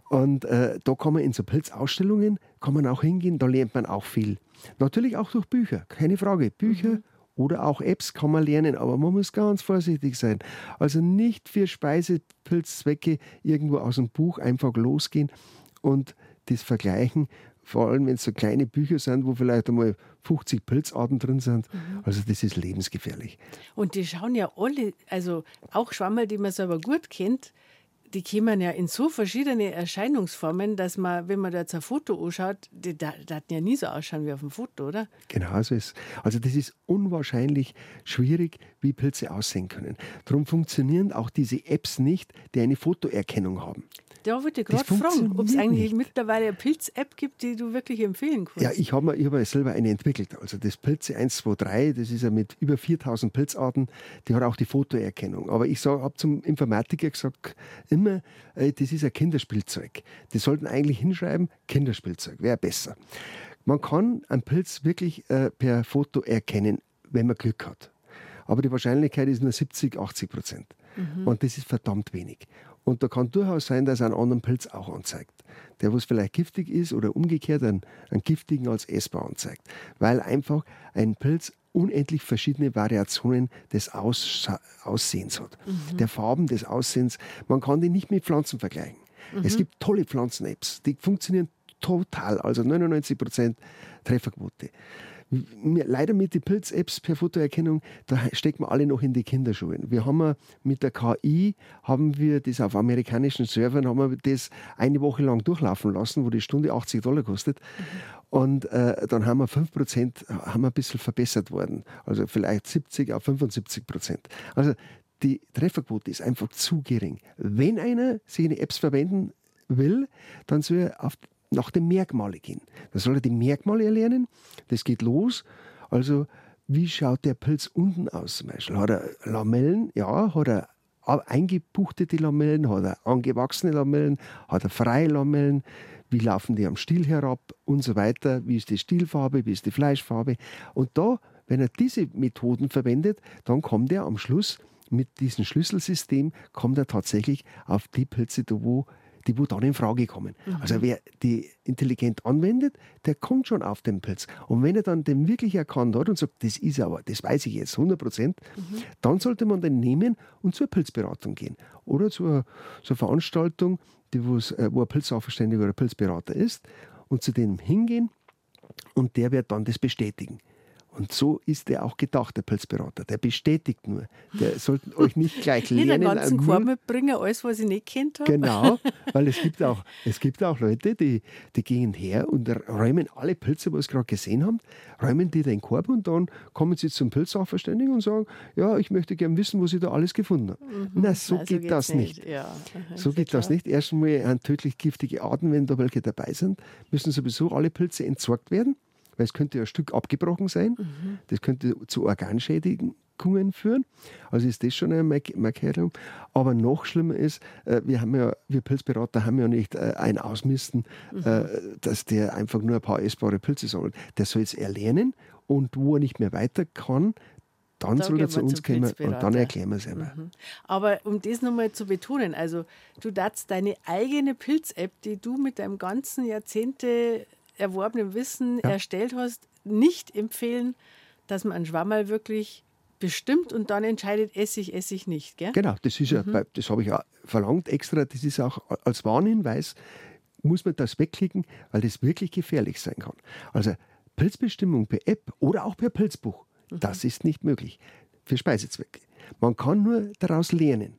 Und äh, da kann man in so Pilzausstellungen, kann man auch hingehen, da lernt man auch viel. Natürlich auch durch Bücher, keine Frage. Bücher, mhm. Oder auch Apps kann man lernen, aber man muss ganz vorsichtig sein. Also nicht für Speisepilzzwecke irgendwo aus dem Buch einfach losgehen und das vergleichen. Vor allem, wenn es so kleine Bücher sind, wo vielleicht einmal 50 Pilzarten drin sind. Mhm. Also das ist lebensgefährlich. Und die schauen ja alle, also auch Schwammerl, die man selber gut kennt, die kommen ja in so verschiedene Erscheinungsformen, dass man, wenn man da jetzt ein Foto anschaut, die daten ja nie so ausschauen wie auf dem Foto, oder? Genau so ist Also das ist unwahrscheinlich schwierig, wie Pilze aussehen können. Darum funktionieren auch diese Apps nicht, die eine Fotoerkennung haben. Da wollte ich gerade fragen, ob es eigentlich nicht. mittlerweile eine Pilz-App gibt, die du wirklich empfehlen kannst. Ja, ich habe hab selber eine entwickelt. Also das Pilze 123, das ist ja mit über 4000 Pilzarten, die hat auch die Fotoerkennung. Aber ich habe zum Informatiker gesagt, immer, äh, das ist ein Kinderspielzeug. Die sollten eigentlich hinschreiben, Kinderspielzeug, wäre besser. Man kann einen Pilz wirklich äh, per Foto erkennen, wenn man Glück hat. Aber die Wahrscheinlichkeit ist nur 70, 80 Prozent. Mhm. Und das ist verdammt wenig. Und da kann durchaus sein, dass er einen anderen Pilz auch anzeigt. Der, was vielleicht giftig ist oder umgekehrt einen, einen giftigen als essbar anzeigt. Weil einfach ein Pilz unendlich verschiedene Variationen des Aus Aussehens hat. Mhm. Der Farben des Aussehens. Man kann die nicht mit Pflanzen vergleichen. Mhm. Es gibt tolle Pflanzen-Apps, die funktionieren total, also 99 Prozent Trefferquote leider mit den Pilz-Apps per Fotoerkennung, da stecken wir alle noch in die Kinderschuhen. Wir haben mit der KI, haben wir das auf amerikanischen Servern, haben wir das eine Woche lang durchlaufen lassen, wo die Stunde 80 Dollar kostet. Und äh, dann haben wir 5 Prozent, haben wir ein bisschen verbessert worden. Also vielleicht 70 auf 75 Prozent. Also die Trefferquote ist einfach zu gering. Wenn einer seine Apps verwenden will, dann soll er auf nach den Merkmalen gehen. Da soll er die Merkmale erlernen. Das geht los. Also, wie schaut der Pilz unten aus zum Beispiel? Hat er Lamellen? Ja. Hat er eingebuchtete Lamellen? Hat er angewachsene Lamellen? Hat er freie Lamellen? Wie laufen die am Stiel herab? Und so weiter. Wie ist die Stielfarbe? Wie ist die Fleischfarbe? Und da, wenn er diese Methoden verwendet, dann kommt er am Schluss mit diesem Schlüsselsystem, kommt er tatsächlich auf die Pilze, wo die wo dann in Frage kommen. Mhm. Also wer die intelligent anwendet, der kommt schon auf den Pilz. Und wenn er dann den wirklich erkannt hat und sagt, das ist aber, das weiß ich jetzt 100 Prozent, mhm. dann sollte man den nehmen und zur Pilzberatung gehen. Oder zur, zur Veranstaltung, die, äh, wo ein Pilzsachverständiger oder Pilzberater ist und zu dem hingehen und der wird dann das bestätigen. Und so ist der auch gedacht, der Pilzberater. Der bestätigt nur. Der sollte euch nicht gleich (laughs) lernen. Nicht den ganzen Korb mitbringen, alles, was ich nicht kennt habe. Genau, (laughs) weil es gibt auch, es gibt auch Leute, die, die gehen her und räumen alle Pilze, was sie gerade gesehen haben, räumen die den Korb und dann kommen sie zum Pilzsachverständigen und sagen, ja, ich möchte gerne wissen, was ich da alles gefunden habe. Mhm. Na, so Na, geht das nicht. nicht. Ja. so (laughs) geht das nicht. Erstmal an tödlich giftige Arten, wenn da welche dabei sind, müssen sowieso alle Pilze entsorgt werden weil es könnte ein Stück abgebrochen sein. Mhm. Das könnte zu Organschädigungen führen. Also ist das schon eine Markierung. Aber noch schlimmer ist, äh, wir haben ja, wir Pilzberater haben ja nicht äh, ein Ausmisten, mhm. Äh, dass der einfach nur ein paar essbare Pilze sammelt. Der soll es erlernen und wo er nicht mehr weiter kann, dann da soll er zu uns kommen und dann erklären wir es einmal. Mhm. Aber um das nochmal zu betonen, also du darfst deine eigene Pilz-App, die du mit deinem ganzen Jahrzehnte erworbenem Wissen ja. erstellt hast, nicht empfehlen, dass man einen Schwammerl wirklich bestimmt und dann entscheidet, esse ich, esse ich nicht. Gell? Genau, das ist mhm. ja, das habe ich auch verlangt extra, das ist auch als Warnhinweis, muss man das wegklicken, weil das wirklich gefährlich sein kann. Also Pilzbestimmung per App oder auch per Pilzbuch, mhm. das ist nicht möglich für Speisezwecke. Man kann nur daraus lernen.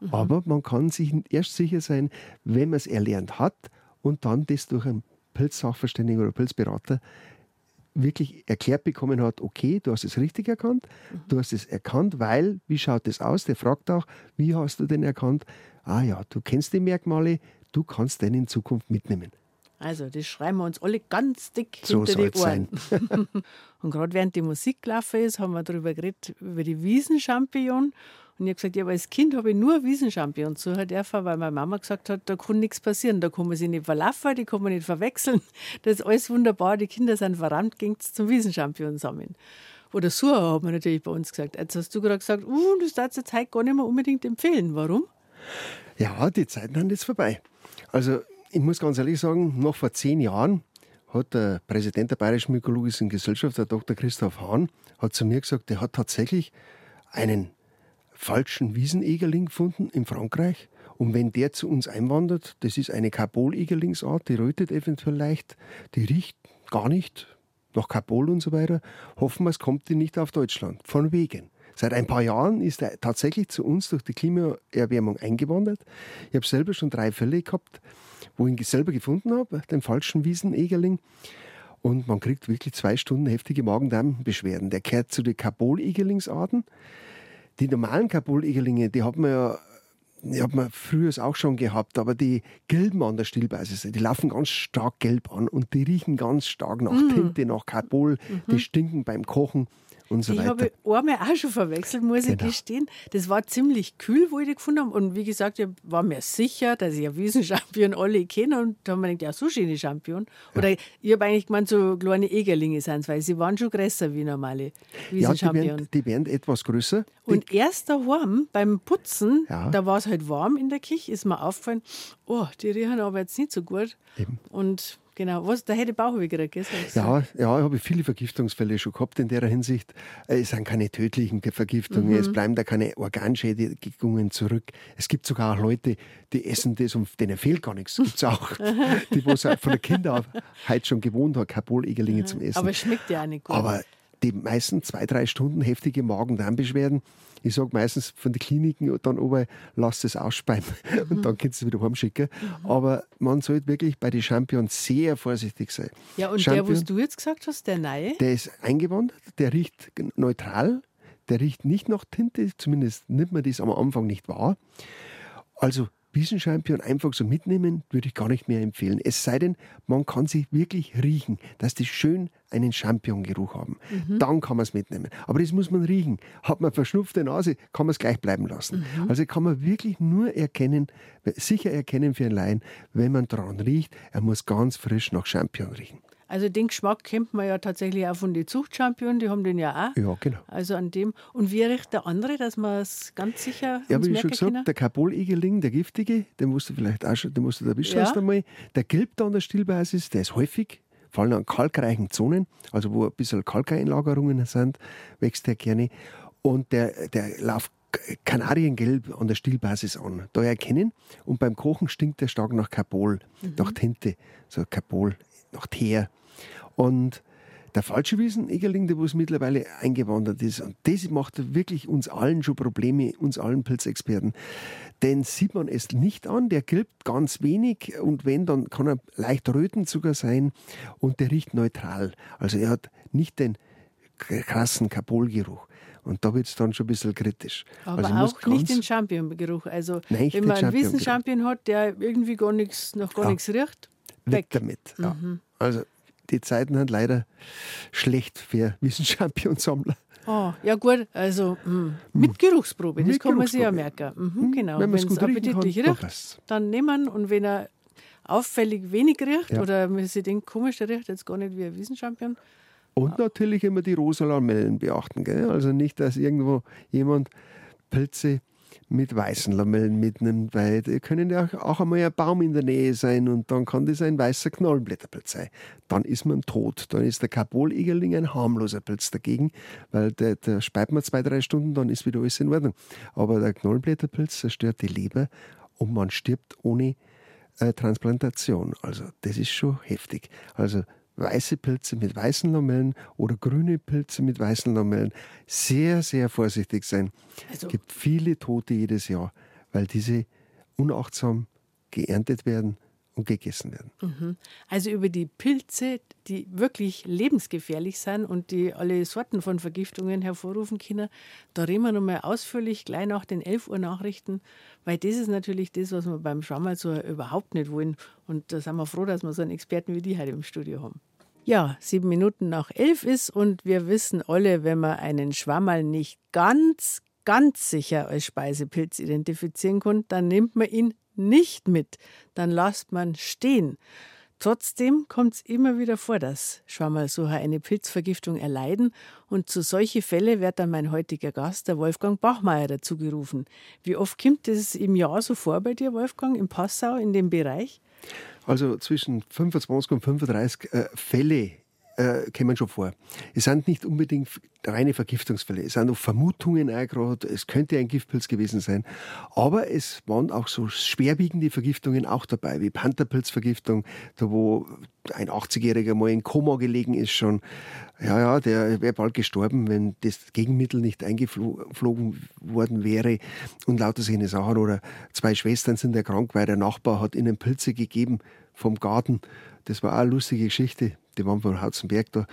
Mhm. Aber man kann sich erst sicher sein, wenn man es erlernt hat und dann das durch einen Pilzsachverständigen oder Pilzberater wirklich erklärt bekommen hat, okay, du hast es richtig erkannt, mhm. du hast es erkannt, weil, wie schaut es aus? Der fragt auch, wie hast du denn erkannt? Ah ja, du kennst die Merkmale, du kannst den in Zukunft mitnehmen. Also, das schreiben wir uns alle ganz dick so hinter die Ohren. (laughs) Und gerade während die Musik gelaufen ist, haben wir darüber geredet, über die Wiesenchampion. Und ich habe gesagt, ja, aber als Kind habe ich nur Wiesenchampion zu dürfen, weil meine Mama gesagt hat, da kann nichts passieren, da kann man sich nicht verlaufen, die kann man nicht verwechseln. (laughs) Das ist alles wunderbar, die Kinder sind verrannt, ging zum Wiesenchampion sammeln. Oder so hat man natürlich bei uns gesagt. Jetzt hast du gerade gesagt, uh, das darfst du jetzt heute gar nicht mehr unbedingt empfehlen. Warum? Ja, die Zeiten sind jetzt vorbei. Also ich muss ganz ehrlich sagen, noch vor zehn Jahren hat der Präsident der Bayerischen Mykologischen Gesellschaft, der Dr. Christoph Hahn, hat zu mir gesagt, der hat tatsächlich einen falschen Wiesenegerling gefunden in Frankreich. Und wenn der zu uns einwandert, das ist eine Karbol-Egerlingsart, die rötet eventuell leicht, die riecht gar nicht nach Karbol und so weiter. Hoffen wir, es kommt die nicht auf Deutschland. Von wegen. Seit ein paar Jahren ist er tatsächlich zu uns durch die Klimaerwärmung eingewandert. Ich habe selber schon drei Fälle gehabt, wo ich ihn selber gefunden habe, den falschen Wiesenegerling. Und man kriegt wirklich zwei Stunden heftige Magen-Darm-Beschwerden. Der kehrt zu den Karbol-Egerlingsarten. Die normalen Kabul-Igerlinge, die hat man ja die hat man früher auch schon gehabt, aber die gelben an der Stillbasis, die laufen ganz stark gelb an und die riechen ganz stark nach mm. Tinte, nach Kabul, mhm. die stinken beim Kochen und so die weiter. habe ich einmal auch schon verwechselt, muss genau. ich gestehen. Das war ziemlich kühl, wo ich die gefunden habe. Und wie gesagt, ich war mir sicher, dass ich ja Wiesenchampion alle kenne. Und da haben wir gedacht, ja, so schöne Champion. Oder ja. ich habe eigentlich gemeint, so kleine Egerlinge sind weil sie waren schon größer wie normale Wiesenchampion. Ja, die werden, die werden etwas größer. Und erst daheim beim Putzen, ja. da war es halt warm in der Küche, ist mir aufgefallen, oh, die riechen aber jetzt nicht so gut. Eben. Und Genau, was, da hätte Bauchweh gekriegt, gell? Ja, ja, ich habe viele Vergiftungsfälle schon gehabt in der Hinsicht. Es sind keine tödlichen Vergiftungen, mhm. es bleiben da keine Organschädigungen zurück. Es gibt sogar auch Leute, die essen das und denen fehlt gar nichts. Es gibt auch, (laughs) die wo von der Kinderheit schon gewohnt haben, Kabul-Egerlinge zum Essen. Aber es schmeckt ja auch nicht gut. Aber die meisten zwei, drei Stunden heftige Magen-Darm-Beschwerden, ich sage meistens von den Kliniken dann oben, lasst es ausspeien (laughs) mhm. und dann könnt ihr es wieder heimschicken. Mhm. Aber man sollte wirklich bei den Champions sehr vorsichtig sein. Ja, und Champion, der, was du jetzt gesagt hast, der neue? Der ist eingewandert, der riecht neutral, der riecht nicht nach Tinte, zumindest nimmt man das am Anfang nicht wahr. Also Wiesenchampion einfach so mitnehmen, würde ich gar nicht mehr empfehlen. Es sei denn, man kann sie wirklich riechen, dass die schön einen Championgeruch haben. Mhm. Dann kann man es mitnehmen. Aber das muss man riechen. Hat man verschnupfte Nase, kann man es gleich bleiben lassen. Mhm. Also kann man wirklich nur erkennen, sicher erkennen für einen Laien, wenn man dran riecht, er muss ganz frisch nach Champion riechen. Also den Geschmack kennt man ja tatsächlich auch von den Zuchtchampionen, die haben den ja auch. Ja, genau. Also an dem. Und wie riecht der andere, dass man es ganz sicher Ja, wie ich schon gesagt, können? der Karbol-Igeling, der giftige, den musst du vielleicht auch schon, den musst du erwischen ja. einmal. Der Gelb da an der Stillbasis, der ist häufig, vor allem an kalkreichen Zonen, also wo ein bisschen Kalkeinlagerungen sind, wächst der gerne. Und der, der läuft Kanariengelb an der Stillbasis an. Da erkennen. Und beim Kochen stinkt der stark nach Karbol, mhm. nach Tinte, so Karbol, nach Teer. Und Der falsche Wiesenegerling, der was mittlerweile eingewandert ist, und das macht wirklich uns allen schon Probleme, uns allen Pilzexperten. Denn sieht man es nicht an, der gilbt ganz wenig und wenn, dann kann er leicht rötend sogar sein und der riecht neutral. Also er hat nicht den krassen Kapolgeruch. Und da wird es dann schon ein bisschen kritisch. Aber also auch nicht den Championgeruch. Also Nein, wenn man einen Wissenchampion hat, der irgendwie gar nichts, noch gar ja. nichts riecht, weg, weg damit. Ja. Mhm. Also die Zeiten sind leider schlecht für Wissenchampion-Sammler. Oh, ja gut, also mh, hm, mit Geruchsprobe, das mit kann man sich ja merken. Mhm, hm, genau, wenn es appetitlich kann, riecht, dann nehmen und wenn er auffällig wenig riecht ja. oder man sich denkt, komisch, der riecht jetzt gar nicht wie ein Wissenchampion, und natürlich immer die rosa Lamellen beachten. Gell? Also nicht, dass irgendwo jemand Pilze mit weißen Lamellen mitnimmt, weil können ja auch einmal ein Baum in der Nähe sein und dann kann das ein weißer Knollenblätterpilz sein. Dann ist man tot. Dann ist der Karpol-Igerling ein harmloser Pilz dagegen, weil der, der speit man zwei, drei Stunden, dann ist wieder alles in Ordnung. Aber der Knollenblätterpilz zerstört die Leber und man stirbt ohne äh, Transplantation. Also das ist schon heftig. Also weiße Pilze mit weißen Lamellen oder grüne Pilze mit weißen Lamellen. Sehr, sehr vorsichtig sein. Also, es gibt viele Tote jedes Jahr, weil diese unachtsam geerntet werden und gegessen werden. Mhm. Also über die Pilze, die wirklich lebensgefährlich sind und die alle Sorten von Vergiftungen hervorrufen können, da reden wir nochmal ausführlich gleich nach den 11 Uhr Nachrichten, weil das ist natürlich das, was wir beim Schwammerl überhaupt nicht wollen. Und da sind wir froh, dass wir so einen Experten wie die heute im Studio haben. Ja, sieben Minuten nach elf ist und wir wissen alle, wenn man einen Schwammerl nicht ganz, ganz sicher als Speisepilz identifizieren kann, dann nimmt man ihn nicht mit, dann lasst man stehen. Trotzdem kommt es immer wieder vor, dass Schwammerlsucher eine Pilzvergiftung erleiden und zu solche Fälle wird dann mein heutiger Gast, der Wolfgang Bachmeier, dazu gerufen. Wie oft kommt es im Jahr so vor bei dir, Wolfgang, in Passau, in dem Bereich? Also zwischen 25 und 35 äh, Fälle äh, kommen schon vor. Es sind nicht unbedingt reine Vergiftungsfälle, es sind auch Vermutungen gerade, es könnte ein Giftpilz gewesen sein, aber es waren auch so schwerwiegende Vergiftungen auch dabei, wie Pantherpilzvergiftung, da wo ein 80-Jähriger mal in Koma gelegen ist schon. Ja, ja, der wäre bald gestorben, wenn das Gegenmittel nicht eingeflogen worden wäre und lauter solche Sachen. Oder zwei Schwestern sind erkrankt, weil der Nachbar hat ihnen Pilze gegeben vom Garten. Das war auch eine lustige Geschichte die waren von Hauzenberg da.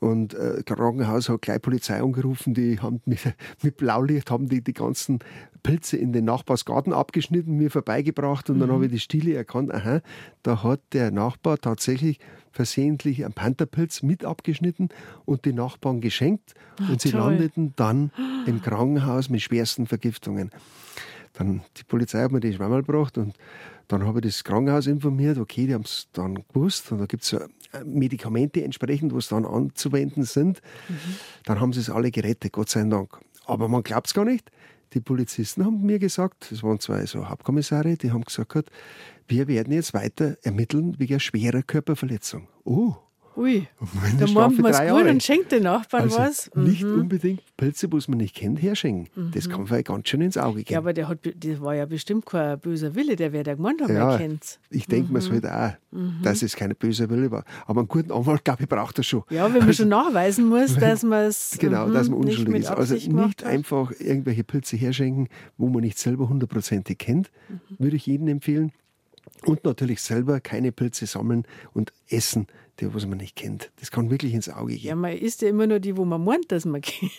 Und äh, Krankenhaus hat gleich Polizei angerufen, die haben (laughs) mit, mit Blaulicht haben die, die ganzen Pilze in den Nachbarsgarten abgeschnitten, mir vorbeigebracht und mhm. dann habe ich die Stille erkannt, aha, da hat der Nachbar tatsächlich versehentlich einen Pantherpilz mit abgeschnitten und die Nachbarn geschenkt Ach, und sie toll. landeten dann (gasps) im Krankenhaus mit schwersten Vergiftungen. Dann die Polizei hat mir die Schwammerl gebracht und dann habe ich das Krankenhaus informiert, okay, die haben es dann gewusst und da gibt es äh, Medikamente entsprechend, was dann anzuwenden sind. Mhm. Dann haben sie es alle gerettet, Gott sei Dank. Aber man glaubt es gar nicht. Die Polizisten haben mir gesagt, es waren zwei so Hauptkommissare, die haben gesagt, wir werden jetzt weiter ermitteln wegen schwerer Körperverletzung. Oh, Ui, da machen wir es gut Jahre. und schenkt den Nachbarn also was. Nicht mhm. unbedingt Pilze, was man nicht kennt, herschenken. Mhm. Das kann vielleicht ganz schön ins Auge gehen. Ja, aber der hat, das war ja bestimmt kein böser Wille, der wäre der gemeint haben, ja, kennt Ich denke mhm. mir so halt auch, mhm. dass es kein böser Wille war. Aber einen guten Anwalt, glaube ich, braucht er schon. Ja, wenn man also, schon nachweisen muss, dass man es. Genau, dass man mhm, unschuldig ist. Also nicht einfach irgendwelche Pilze herschenken, wo man nicht selber hundertprozentig kennt, mhm. würde ich jedem empfehlen. Und natürlich selber keine Pilze sammeln und essen, die was man nicht kennt. Das kann wirklich ins Auge gehen. Ja, man isst ja immer nur die, wo man meint, dass man (laughs) kennt.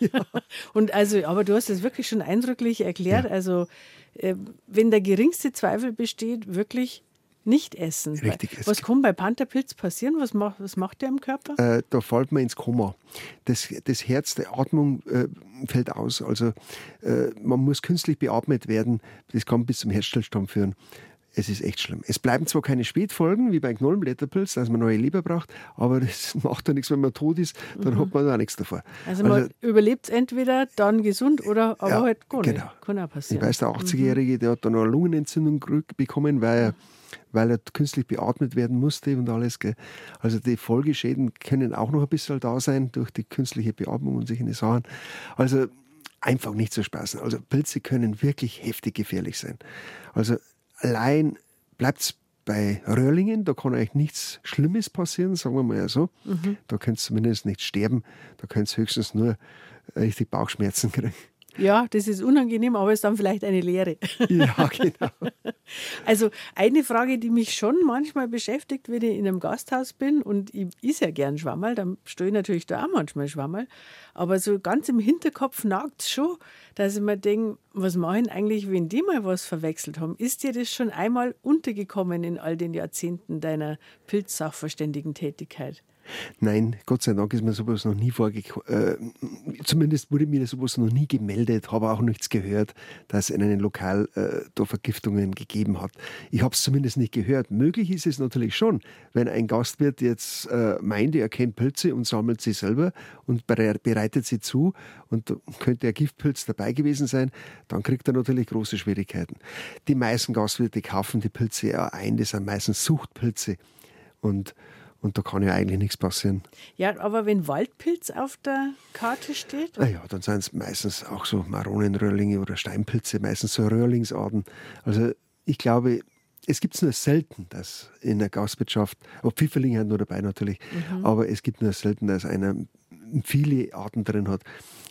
ja. Und also, aber du hast das wirklich schon eindrücklich erklärt. Ja. Also, äh, wenn der geringste Zweifel besteht, wirklich nicht essen. Richtig. Was kann bei Pantherpilz passieren? Was macht, was macht der im Körper? Äh, da fällt man ins Koma. Das, das Herz, die Atmung äh, fällt aus. Also äh, man muss künstlich beatmet werden. Das kann bis zum Herzstillstand führen es ist echt schlimm. Es bleiben zwar keine Spätfolgen wie bei Knollenblätterpilz, dass man neue Leber braucht, aber (laughs) das macht ja nichts, wenn man tot ist, dann mhm. hat man da nichts davor. Also man also, überlebt entweder dann gesund oder aber ja, halt gar nicht. Genau. Kann auch passieren. Ich weiß, der 80-Jährige, der hat dann eine Lungenentzündung bekommen, weil er, weil er künstlich beatmet werden musste und alles. Gell. Also die Folgeschäden können auch noch ein bisschen da sein durch die künstliche Beatmung und solche Sachen. Also einfach nicht zu spaßen. Also Pilze können wirklich heftig gefährlich sein. Also allein bleibt bei Röhrlingen, da kann euch nichts Schlimmes passieren, sagen wir mal so. Mhm. Da könnt ihr zumindest nicht sterben, da könnt ihr höchstens nur richtig Bauchschmerzen (laughs) kriegen. Ja, das ist unangenehm, aber es ist dann vielleicht eine Lehre. (laughs) Ja, genau. (laughs) Also eine Frage, die mich schon manchmal beschäftigt, wenn ich in einem Gasthaus bin und ich ist ja gern Schwammerl, dann stehe ich natürlich da auch manchmal Schwammerl, aber so ganz im Hinterkopf nagt es schon, dass ich mir denke, was machen eigentlich, wenn die mal was verwechselt haben? Ist dir das schon einmal untergekommen in all den Jahrzehnten deiner Pilzsachverständigen-Tätigkeit? Nein, Gott sei Dank ist mir sowas noch nie vorgekommen. Äh, zumindest wurde mir sowas noch nie gemeldet, habe auch nichts gehört, dass es in einem Lokal äh, da Vergiftungen gegeben hat. Ich habe es zumindest nicht gehört. Möglich ist es natürlich schon, wenn ein Gastwirt jetzt äh, meint, er kennt Pilze und sammelt sie selber und bereitet sie zu und könnte ein Giftpilz dabei gewesen sein, dann kriegt er natürlich große Schwierigkeiten. Die meisten Gastwirte kaufen die Pilze ja ein, das sind meistens Suchtpilze. Und und da kann ja eigentlich nichts passieren. Ja, aber wenn Waldpilz auf der Karte steht? Naja, dann sind es meistens auch so Maronenröhrlinge oder Steinpilze, meistens so Röhrlingsarten. Also ich glaube, es gibt es nur selten, dass in der Gastwirtschaft, ob Pfifferlinge haben nur dabei natürlich, mhm. aber es gibt nur selten, dass einer viele Arten drin hat.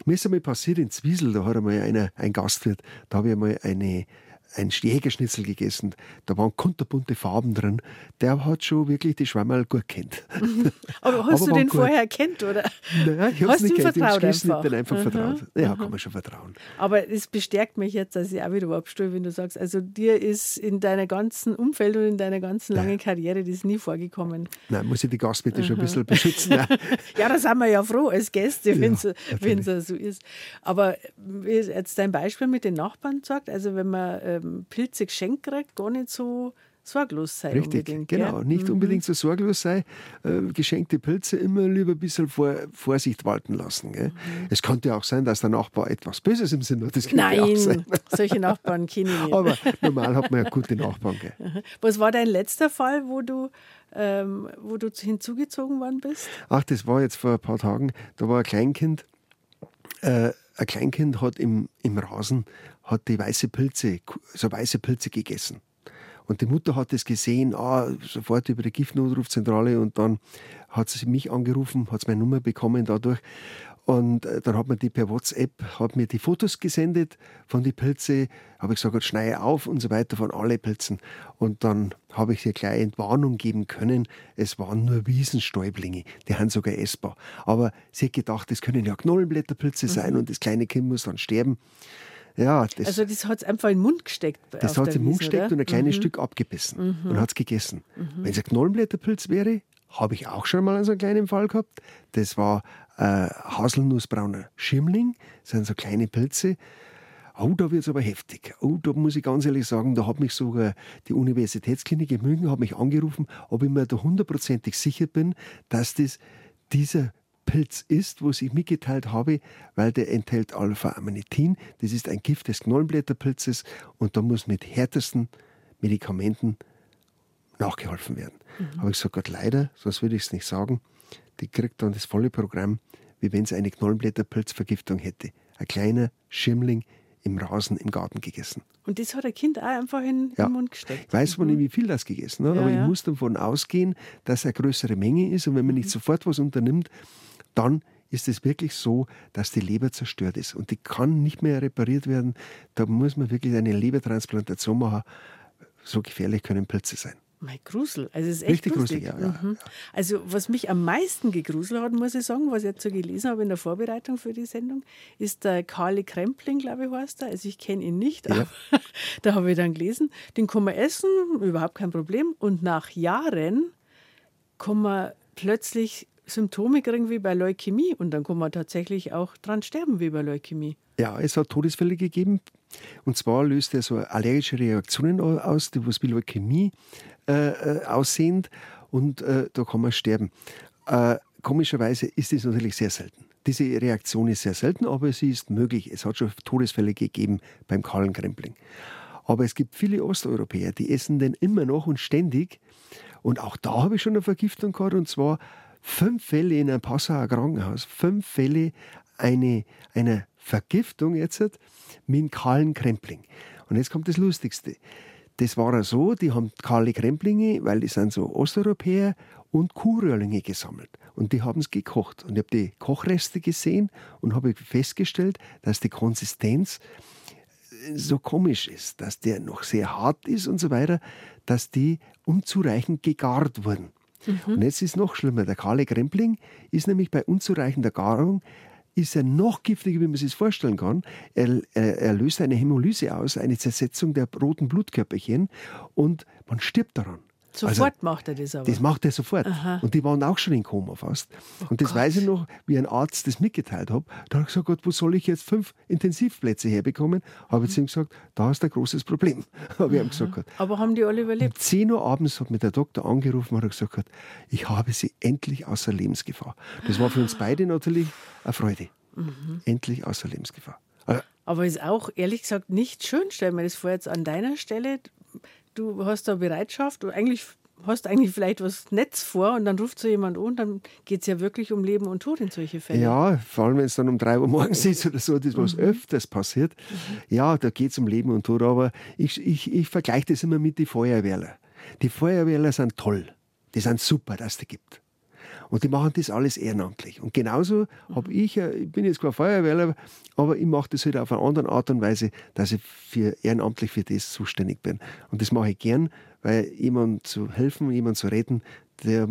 Mir ist einmal passiert in Zwiesel, da hat einmal einer, ein Gastwirt, da habe ich einmal eine ein Jägerschnitzel gegessen. Da waren kunterbunte Farben drin. Der hat schon wirklich die Schwammerl gut kennt. (laughs) Aber hast Aber du den gut. vorher kennt, oder? Nein, ich habe es nicht kennt. Vertraut ich einfach. bin einfach mhm. vertraut. Ja, mhm. kann man schon vertrauen. Aber es bestärkt mich jetzt, dass ich auch wieder abstelle, wenn du sagst, also dir ist in deiner ganzen Umfeld und in deiner ganzen langen Karriere das nie vorgekommen. Nein, muss ich die Gastbitte schon ein bisschen beschützen. (laughs) ja, da sind wir ja froh als Gäste, wenn es ja, so ist. Aber jetzt dein Beispiel mit den Nachbarn sagt, also wenn man ähm, Pilze geschenkt kriegt, gar nicht so sorglos sein. Richtig, genau. Gell? Nicht mhm. unbedingt so sorglos sein. Äh, geschenkte Pilze immer lieber ein bisschen vor, Vorsicht walten lassen. Mhm. Es könnte auch sein, dass der Nachbar etwas Böses im Sinn hat. Das Nein, auch sein. (laughs) solche Nachbarn kenne ich nicht. Aber normal hat man ja gute Nachbarn. Gell? Was war dein letzter Fall, wo du, ähm, wo du hinzugezogen worden bist? Ach, das war jetzt vor ein paar Tagen. Da war ein Kleinkind. Äh, ein Kleinkind hat im, im Rasen hat die weiße Pilze, so weiße Pilze gegessen. Und die Mutter hat es gesehen, ah, sofort über die Giftnotrufzentrale und dann hat sie mich angerufen, hat meine Nummer bekommen dadurch. Und äh, dann hat mir die per WhatsApp, hat mir die Fotos gesendet von den Pilze, habe ich gesagt, schneie auf und so weiter von alle Pilzen. Und dann habe ich ihr gleich Entwarnung geben können. Es waren nur Wiesenstäublinge, die haben sogar essbar. Aber sie hat gedacht, das können ja Knollenblätterpilze sein mhm. und das kleine Kind muss dann sterben. Ja, das, also das hat es einfach in den Mund gesteckt. Das hat es in den Mund gesteckt und ein kleines mhm. Stück abgebissen mhm. und hat es gegessen. Mhm. Wenn es ein Knollenblätterpilz wäre, habe ich auch schon mal so einen kleinen Fall gehabt. Das war äh, Haselnussbrauner Schimmling. Das sind so kleine Pilze. Oh, da wird es aber heftig. Oh, da muss ich ganz ehrlich sagen, da hat mich sogar die Universitätsklinik in München hat mich angerufen, ob ich mir da hundertprozentig sicher bin, dass das dieser Pilz ist, wo ich mitgeteilt habe, weil der enthält Alpha-Amanitin. Das ist ein Gift des Knollenblätterpilzes und da muss mit härtesten Medikamenten nachgeholfen werden. Mhm. Habe ich gesagt, Gott, leider, sonst würde ich es nicht sagen, die kriegt dann das volle Programm, wie wenn es eine Knollenblätterpilzvergiftung hätte. Ein kleiner Schimmling im Rasen im Garten gegessen. Und das hat ein Kind auch einfach in ja. den Mund gesteckt. Weiß man mhm. nicht, wie viel das gegessen hat, ja, aber ja. ich muss davon ausgehen, dass eine größere Menge ist und wenn man nicht mhm. sofort was unternimmt, dann ist es wirklich so, dass die Leber zerstört ist und die kann nicht mehr repariert werden. Da muss man wirklich eine Lebertransplantation machen. So gefährlich können Pilze sein. Mein Grusel. Also es ist echt Richtig gruselig. gruselig ja, mhm. ja. Also was mich am meisten gegruselt hat, muss ich sagen, was ich jetzt so gelesen habe in der Vorbereitung für die Sendung, ist der Karli Krempling, glaube ich, heißt er. Also ich kenne ihn nicht, ja. (laughs) da habe ich dann gelesen, den kann man essen, überhaupt kein Problem. Und nach Jahren kann man plötzlich Symptome kriegen wie bei Leukämie und dann kann man tatsächlich auch dran sterben wie bei Leukämie. Ja, es hat Todesfälle gegeben. Und zwar löst er so allergische Reaktionen aus, die was wie Leukämie äh, äh, aussehen. Und äh, da kann man sterben. Äh, komischerweise ist es natürlich sehr selten. Diese Reaktion ist sehr selten, aber sie ist möglich. Es hat schon Todesfälle gegeben beim kahlen Krempling. Aber es gibt viele Osteuropäer, die essen den immer noch und ständig. Und auch da habe ich schon eine Vergiftung gehabt. Und zwar fünf Fälle in einem Passauer Krankenhaus, fünf Fälle eine, einer Vergiftung jetzt mit kahlen Krempling. Und jetzt kommt das Lustigste. das war so, die haben kahle Kremplinge, weil die sind so Osteuropäer und Kuhröhrlinge gesammelt. Und die haben es gekocht. Und ich habe die Kochreste gesehen und habe festgestellt, dass die Konsistenz so komisch ist, dass der noch sehr hart ist und so weiter, dass die unzureichend gegart wurden. Mhm. Und jetzt ist es noch schlimmer. Der kahle Krempling ist nämlich bei unzureichender Garung ist er noch giftiger, wie man sich vorstellen kann. Er, er, er, löst eine Hämolyse aus, eine Zersetzung der roten Blutkörperchen und man stirbt daran. Sofort also, macht er das aber. Das macht er sofort. Aha. Und die waren auch schon in Koma fast. Oh und das Gott. weiß ich noch, wie ein Arzt das mitgeteilt hat. Da habe ich gesagt, Gott, wo soll ich jetzt fünf Intensivplätze herbekommen? Habe ich zu ihm gesagt, da ist ein großes Problem. (laughs) habe ich ihm gesagt. Aber haben die alle überlebt? Um 10 Uhr abends hat mir der Doktor angerufen und hat gesagt, ich habe sie endlich außer Lebensgefahr. Das war für uns beide natürlich eine Freude. Mhm. Endlich außer Lebensgefahr. Also, aber ist auch ehrlich gesagt nicht schön. Stell mir das vor, jetzt an deiner Stelle du hast da Bereitschaft, du eigentlich hast eigentlich vielleicht was Netz vor und dann ruft so jemand an, dann geht es ja wirklich um Leben und Tod in solche Fälle. Ja, vor allem wenn es dann um drei Uhr morgens (laughs) ist oder so, das was mhm. öfters passiert. Mhm. Ja, da geht es um Leben und Tod, aber ich, ich, ich vergleiche das immer mit den Feuerwehrler. Die Feuerwehrler sind toll, die sind super, dass es die gibt. Und die machen das alles ehrenamtlich. Und genauso habe mhm. ich, ich bin jetzt kein Feuerwehrler, aber ich mache das halt auf eine andere Art und Weise, dass ich für, ehrenamtlich für das zuständig bin. Und das mache ich gern, weil jemand zu helfen, jemand zu retten, der,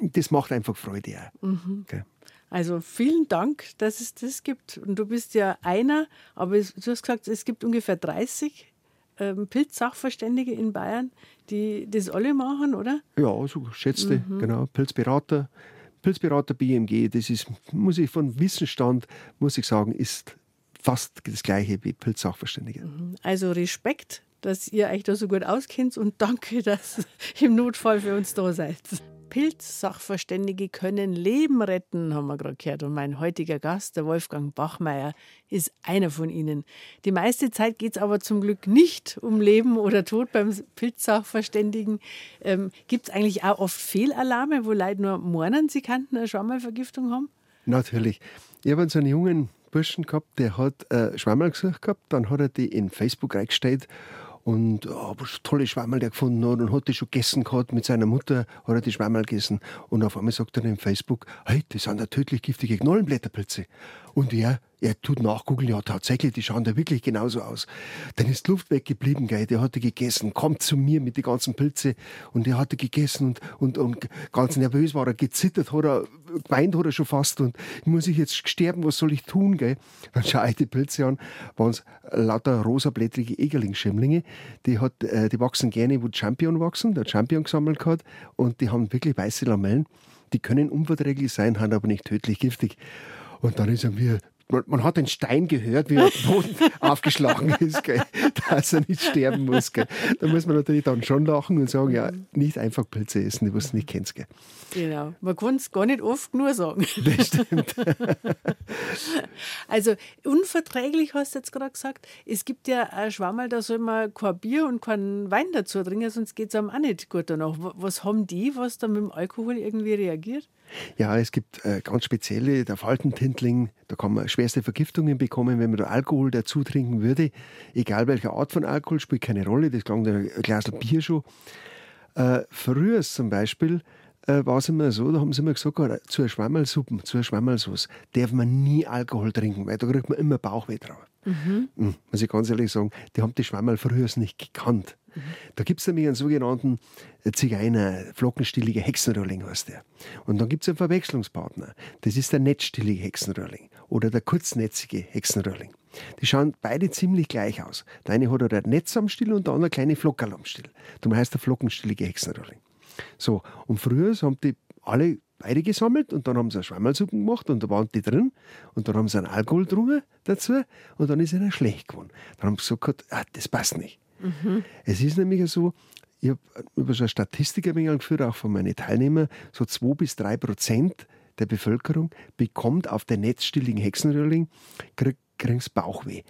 das macht einfach Freude auch. Mhm. Okay. Also vielen Dank, dass es das gibt. Und du bist ja einer, aber du hast gesagt, es gibt ungefähr 30 ähm, Pilzsachverständige in Bayern, die das alle machen, oder? Ja, so schätzte, mhm. genau. Pilzberater, Pilzberater BMG, das ist, muss ich von Wissensstand, muss ich sagen, ist fast das gleiche wie Pilzsachverständige. Mhm. Also Respekt, dass ihr euch da so gut auskennt und danke, (laughs) dass ihr im Notfall für uns da seid. Pilzsachverständige können Leben retten, haben wir gerade gehört. Und mein heutiger Gast, der Wolfgang Bachmeier, ist einer von ihnen. Die meiste Zeit geht es aber zum Glück nicht um Leben oder Tod beim Pilzsachverständigen. Ähm, Gibt es eigentlich auch oft Fehlalarme, wo Leute nur mornen, sie könnten eine Schwammervergiftung haben? Natürlich. Ich habe so einen jungen Burschen gehabt, der hat äh, Schwammerl gesucht gehabt, dann hat er die in Facebook reingestellt und oh, tolle Schwammerl der gefunden hat und hat die schon gegessen gehabt mit seiner Mutter, hat er die Schwammerl gegessen und auf einmal sagt er in Facebook, hey, das sind ja tödlich giftige Knollenblätterpilze. Und er, er tut nachgoogeln, ja tatsächlich, die schauen da wirklich genauso aus. Dann ist Luft weggeblieben, gell, der hatte gegessen, kommt zu mir mit den ganzen Pilze und der hatte gegessen und, und, und ganz nervös war er, gezittert hat er, geweint hat er schon fast und muss ich jetzt sterben, was soll ich tun, gell? Dann schaue ich die Pilze an, waren es lauter rosablättrige Egerlingsschämmlinge, die, hat, äh, die wachsen gerne, wo Champion wachsen, der Champion gesammelt hat und die haben wirklich weiße Lamellen, die können unverträglich sein, haben aber nicht tödlich giftig. Und dann ist er mir man, hat den Stein gehört, wie er auf den Boden (laughs) aufgeschlagen ist, gell, dass er nicht sterben muss. Gell. Da muss man natürlich dann schon lachen und sagen, ja, nicht einfach Pilze essen, die du nicht kennst. Gell. Genau, man kann es gar nicht oft nur sagen. Das stimmt. (laughs) also unverträglich hast du jetzt gerade gesagt. Es gibt ja ein Schwammerl, da soll man kein Bier und keinen Wein dazu trinken, sonst geht es einem auch nicht gut danach. Was haben die, was da mit dem Alkohol irgendwie reagiert? Ja, es gibt äh, ganz spezielle, der Faltentintling, da kann man schwerste Vergiftungen bekommen, wenn man da Alkohol dazu trinken würde. Egal welche Art von Alkohol, spielt keine Rolle, das klang ein Glas Bier schon. Äh, früher zum Beispiel äh, war es immer so, da haben sie immer gesagt, äh, zu einer Schwammerlsuppe, zu einer Schwammerlsauce darf man nie Alkohol trinken, weil da kriegt man immer Bauchweh drauf. Mhm. Hm, muss ich ganz ehrlich sagen, die haben die Schwammerl früher nicht gekannt. Mhm. Da gibt es nämlich einen sogenannten äh, Zigeuner, flockenstilliger Hexenröhrling heißt der. Und dann gibt es einen Verwechslungspartner. Das ist der nettstillige Hexenröhrling oder der kurznetzige Hexenröhrling. Die schauen beide ziemlich gleich aus. Der eine hat ein Netz am Stiel und der andere eine kleine Flockerl am Stiel. Darum heißt der flockenstillige Hexenröhrling. So, und früher haben die alle beide gesammelt und dann haben sie eine Schwammerlsuppe gemacht und da waren die drin und dann haben sie einen Alkohol drungen dazu und dann ist ihnen schlecht geworden. Dann haben sie gesagt, ah, das passt nicht. Mhm. Es ist nämlich so, ich habe über so eine Statistik ein geführt, auch von meinen Teilnehmern, so zwei bis drei Prozent der Bevölkerung bekommt auf der netzstilligen Hexenröhrling, kriegt, Bauchweh.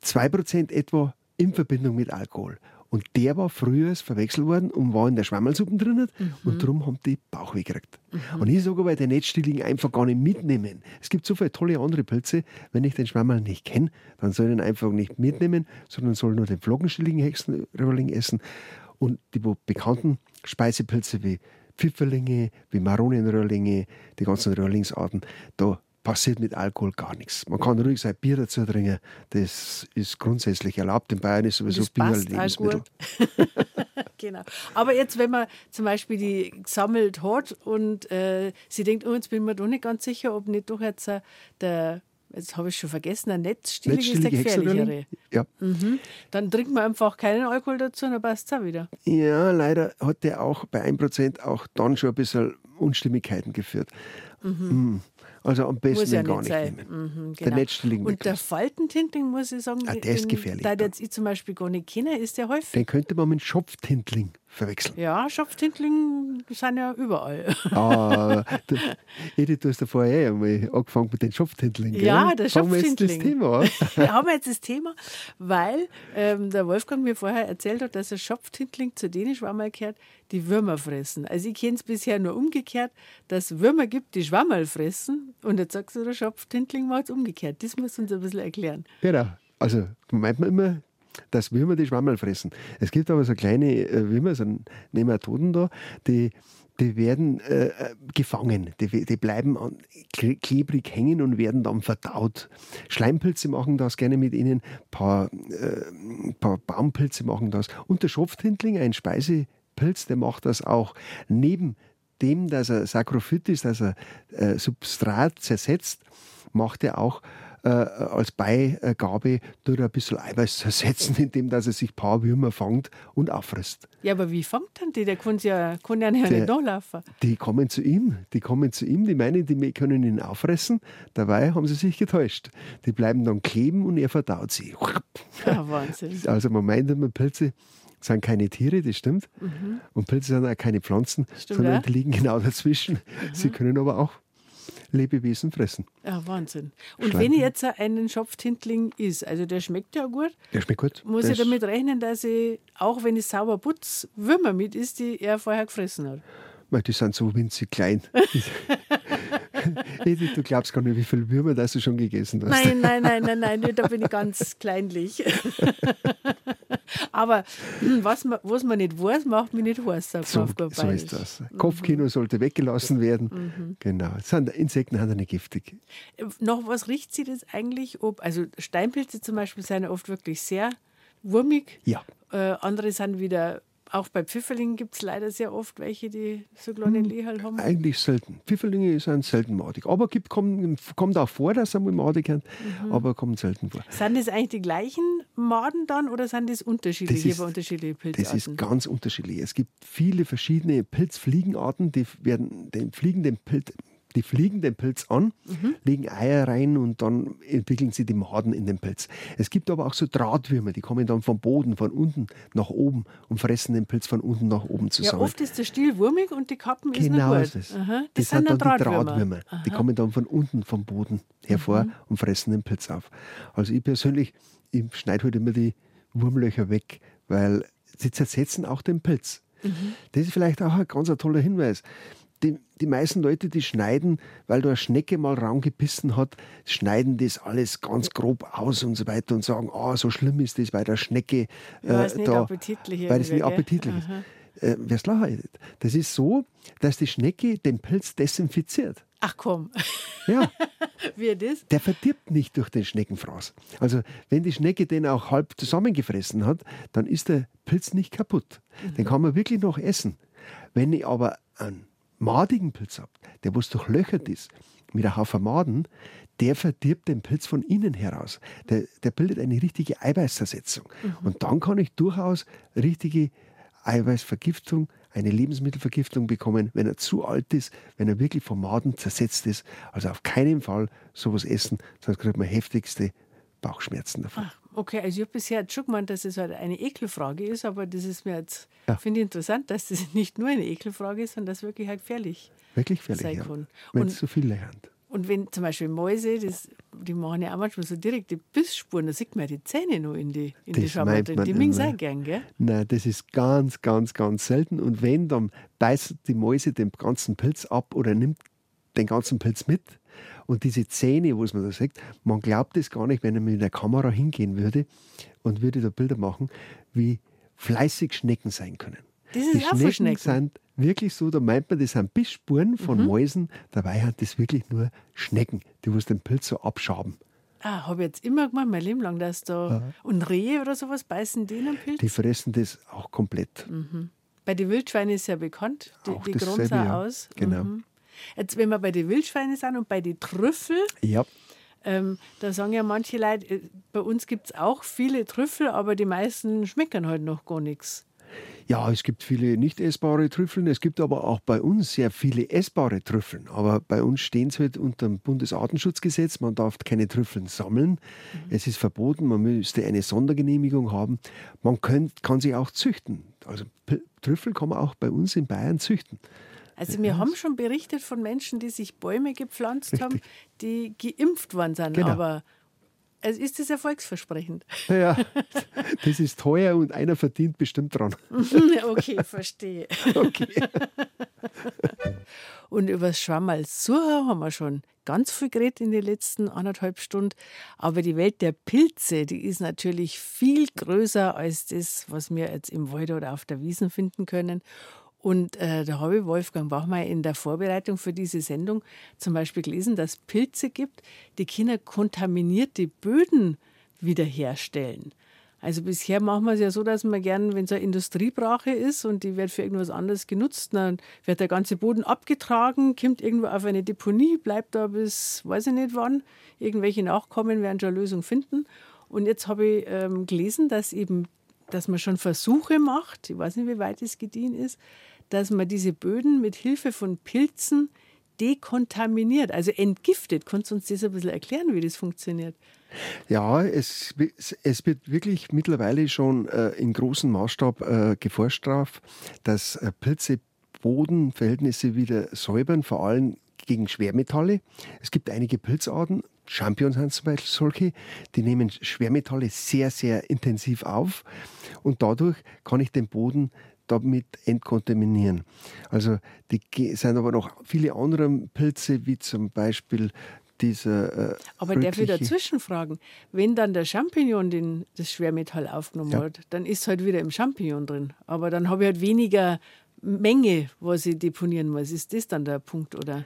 Zwei Prozent etwa in Verbindung mit Alkohol Und der war früher verwechselt worden und war in der Schwammelsuppe drin Mhm. und darum haben die Bauchweh gekriegt. Und ich sage aber, den Netzstilling einfach gar nicht mitnehmen. Es gibt so viele tolle andere Pilze, wenn ich den Schwammerl nicht kenne, dann soll ich ihn einfach nicht mitnehmen, sondern soll nur den Flockenstilling Hexenröhrling essen. Und die bekannten Speisepilze wie Pfifferlinge, wie Maronenröhrlinge, die ganzen Röhrlingsarten, da passiert mit Alkohol gar nichts. Man kann ruhig sein Bier dazu trinken, das ist grundsätzlich erlaubt. In Bayern ist sowieso Das Bier ein Lebensmittel. (laughs) genau. Aber jetzt, wenn man zum Beispiel die gesammelt hat und äh, sie denkt, oh, jetzt bin ich mir doch nicht ganz sicher, ob nicht doch jetzt äh, der, jetzt habe ich schon vergessen, der Netzstilling ist der gefährlichere. Ja. Dann trinkt man einfach keinen Alkohol dazu und dann passt es auch wieder. Ja, leider hat der auch bei 1% auch dann schon ein bisschen Unstimmigkeiten geführt. Mhm. Also am besten Muss ja den gar nicht nicht nehmen. Mhm, Der genau. Netzstilling Und der. Faltentintling, muss ich sagen, Ah, der ist den- gefährlich Da dann. jetzt ich zum Beispiel gar nicht kenne, ist der häufig. Den könnte man mit Schopftintling verwechseln. Ja, Schopftintling sind ja überall. Ah, du, Edith, du hast ja vorher einmal angefangen mit den Schopftintling. Ja, der Fangen wir jetzt das Schopftintling. Thema. (laughs) Wir haben jetzt das Thema, weil ähm, der Wolfgang mir vorher erzählt hat, dass der Schopftintling zu denen Schwammerl gehört, die Würmer fressen. Also ich kenne es bisher nur umgekehrt, dass es Würmer gibt, die Schwammerl fressen. Und jetzt sagst du, der Schopftintling macht es umgekehrt. Das musst du uns ein bisschen erklären. Genau. Also meint man immer, dass Würmer die Schwammerl fressen. Es gibt aber so kleine äh, Würmer, so Nematoden da, die, die werden äh, äh, gefangen. Die, die bleiben an, kle- klebrig hängen und werden dann verdaut. Schleimpilze machen das gerne mit ihnen, ein paar, äh, paar Baumpilze machen das. Und der Schopftintling, ein Speisepilz, der macht das auch. Neben dem, dass er Sakrophyt ist, dass er äh, Substrat zersetzt, macht er auch äh, als Beigabe er ein bisschen Eiweiß zersetzen, (laughs) indem dass er sich ein paar Würmer fangt und auffrisst. Ja, aber wie fängt dann die? Der kann ja, kann ja nicht Der- nachlaufen. Die kommen zu ihm, die kommen zu ihm, die meinen, die können ihn auffressen. Dabei haben sie sich getäuscht. Die bleiben dann kleben und er verdaut sie. (laughs) Ja, Wahnsinn. Also man meint immer, Pilze sind keine Tiere, das stimmt. Und Pilze sind auch keine Pflanzen, Stimmt, sondern ja. die liegen genau dazwischen. Sie können aber auch Lebewesen fressen. Ja, Wahnsinn. Und Schlangen. wenn ich jetzt einen Schopftintling isst, also der schmeckt ja gut, Der schmeckt gut. muss Der ich damit rechnen, dass ich, auch wenn ich sauber putz, Würmer mit isst, die er vorher gefressen hat. Mei, Die sind so winzig klein. (laughs) (laughs) Edith, du glaubst gar nicht, wie viele Würmer das du schon gegessen hast. Nein, nein, nein, (laughs) nein, nein, da bin ich ganz kleinlich. Aber hm, was man, was man nicht weiß, macht mich nicht heiß, So, so ist das. Kopfkino sollte weggelassen werden. Mhm. Genau. Sind, Insekten ja nicht giftig. Noch was riecht sie das eigentlich? Ob, also Steinpilze zum Beispiel sind ja oft wirklich sehr wurmig. Ja. Äh, andere sind wieder, auch bei Pfifferlingen gibt es leider sehr oft welche, die so kleine Hm. Haben. Eigentlich selten. Pfifferlinge sind selten madig. Aber gibt, kommt, kommt auch vor, dass sie mal madig sind, Mhm. aber kommt selten vor. Sind das eigentlich die gleichen Maden dann oder sind das unterschiedliche Das ist- bei unterschiedlichen Das Pilzarten? ist ganz unterschiedlich. Es gibt viele verschiedene Pilzfliegenarten, die werden den fliegenden Pilz, die fliegen den Pilz an, Mhm. legen Eier rein und dann entwickeln sie die Maden in den Pilz. Es gibt aber auch so Drahtwürmer, die kommen dann vom Boden, von unten nach oben und fressen den Pilz von unten nach oben ja, zusammen. oft ist der Stiel wurmig und die Kappen Genau ist nicht es. gut. Aha, Das, das, sind sind dann die Drahtwürmer. Drahtwürmer. Die Aha. kommen dann von unten vom Boden hervor Mhm. und fressen den Pilz auf. Also ich persönlich, ich schneide halt immer die Wurmlöcher weg, weil sie zersetzen auch den Pilz. Mhm. Das ist vielleicht auch ein ganz toller Hinweis. Die, die meisten Leute, die schneiden, weil da eine Schnecke mal reingebissen hat, schneiden das alles ganz grob aus und so weiter und sagen, ah, so schlimm ist das bei der Schnecke. Weil es nicht da, appetitlich Weil es nicht appetitlich ist. Äh, Wer es lachen Das ist so, dass die Schnecke den Pilz desinfiziert. Ach komm, Ja, (laughs) wie das? der verdirbt nicht durch den Schneckenfraß. Also wenn die Schnecke den auch halb zusammengefressen hat, dann ist der Pilz nicht kaputt. Den kann man wirklich noch essen. Wenn ich aber einen madigen Pilz habe, der was durchlöchert ist, mit einem Haufen Maden, der verdirbt den Pilz von innen heraus. Der, der bildet eine richtige Eiweißzersetzung. Und dann kann ich durchaus richtige Eiweißvergiftung, eine Lebensmittelvergiftung bekommen, wenn er zu alt ist, wenn er wirklich vom Maden zersetzt ist. Also auf keinen Fall sowas essen, sonst kriegt man heftigste Bauchschmerzen davon. Ach, okay, also ich habe bisher jetzt schon gemeint, dass es halt eine Ekelfrage ist, aber das ist mir jetzt, Ja. finde ich interessant, dass das (laughs) nicht nur eine Ekelfrage ist, sondern dass es wirklich halt gefährlich Wirklich gefährlich, sein ja. kann. Wenn es so viele lernt. Und wenn zum Beispiel Mäuse, das, die machen ja auch manchmal so direkte Bissspuren, da sieht man ja die Zähne noch in die, in die Schammer drin. Die mögen auch gern, gell? Nein, das ist ganz, ganz, ganz selten. Und wenn, dann beißt die Mäuse den ganzen Pilz ab oder nimmt den ganzen Pilz mit. Und diese Zähne, was man da sagt, man glaubt es gar nicht, wenn man mit der Kamera hingehen würde und würde da Bilder machen, wie fleißig Schnecken sein können. Das ist die Schnecken, Schnecken sind wirklich so, da meint man, das sind Bissspuren von mhm. Mäusen. Dabei sind das wirklich nur Schnecken, die was den Pilz so abschaben. Ah, habe ich jetzt immer gemacht, mein Leben lang, dass da. Ja. Und Rehe oder sowas beißen die den Pilz? Die fressen das auch komplett. Mhm. Bei den Wildschweinen ist ja bekannt, die, auch die grunzen ja. aus. Genau. Mhm. Jetzt, wenn wir bei den Wildschweinen sind und bei den Trüffel, ja. Ähm, da sagen ja manche Leute, äh, bei uns gibt es auch viele Trüffel, aber die meisten schmecken halt noch gar nichts. Ja, es gibt viele nicht essbare Trüffeln. Es gibt aber auch bei uns sehr viele essbare Trüffeln. Aber bei uns stehen sie halt unter dem Bundesartenschutzgesetz. Man darf keine Trüffeln sammeln. Mhm. Es ist verboten. Man müsste eine Sondergenehmigung haben. Man könnt, kann sie auch züchten. Also Trüffel kann man auch bei uns in Bayern züchten. Also wir haben schon berichtet von Menschen, die sich Bäume gepflanzt Richtig. haben, die geimpft worden sind. Genau. Aber also ist das erfolgsversprechend? Ja, (laughs) das ist teuer und einer verdient bestimmt dran. (laughs) okay, verstehe. Okay. (laughs) und über das Schwammerl-Surha haben wir schon ganz viel geredet in den letzten anderthalb Stunden. Aber die Welt der Pilze, die ist natürlich viel größer als das, was wir jetzt im Wald oder auf der Wiesen finden können. Und äh, da habe ich Wolfgang Bachmeier in der Vorbereitung für diese Sendung zum Beispiel gelesen, dass Pilze gibt, die Kinder kontaminierte Böden wiederherstellen. Also bisher machen wir es ja so, dass man gern, wenn es eine Industriebrache ist und die wird für irgendwas anderes genutzt, dann wird der ganze Boden abgetragen, kommt irgendwo auf eine Deponie, bleibt da bis weiß ich nicht wann. Irgendwelche Nachkommen werden schon eine Lösung finden. Und jetzt habe ich ähm, gelesen, dass eben, dass man schon Versuche macht, ich weiß nicht, wie weit es gediehen ist, dass man diese Böden mit Hilfe von Pilzen dekontaminiert, also entgiftet. Kannst du uns das ein bisschen erklären, wie das funktioniert? Ja, es, es wird wirklich mittlerweile schon äh, in großem Maßstab äh, geforscht darauf, dass äh, Pilze Bodenverhältnisse wieder säubern, vor allem gegen Schwermetalle. Es gibt einige Pilzarten, Champions sind zum Beispiel solche, die nehmen Schwermetalle sehr, sehr intensiv auf und dadurch kann ich den Boden damit entkontaminieren. Also die sind aber noch viele andere Pilze, wie zum Beispiel dieser. Äh, aber darf ich dazwischen fragen? Wenn dann der Champignon den, das Schwermetall aufgenommen ja. hat, dann ist es halt wieder im Champignon drin. Aber dann habe ich halt weniger Menge, was ich deponieren muss. Ist das dann der Punkt, oder?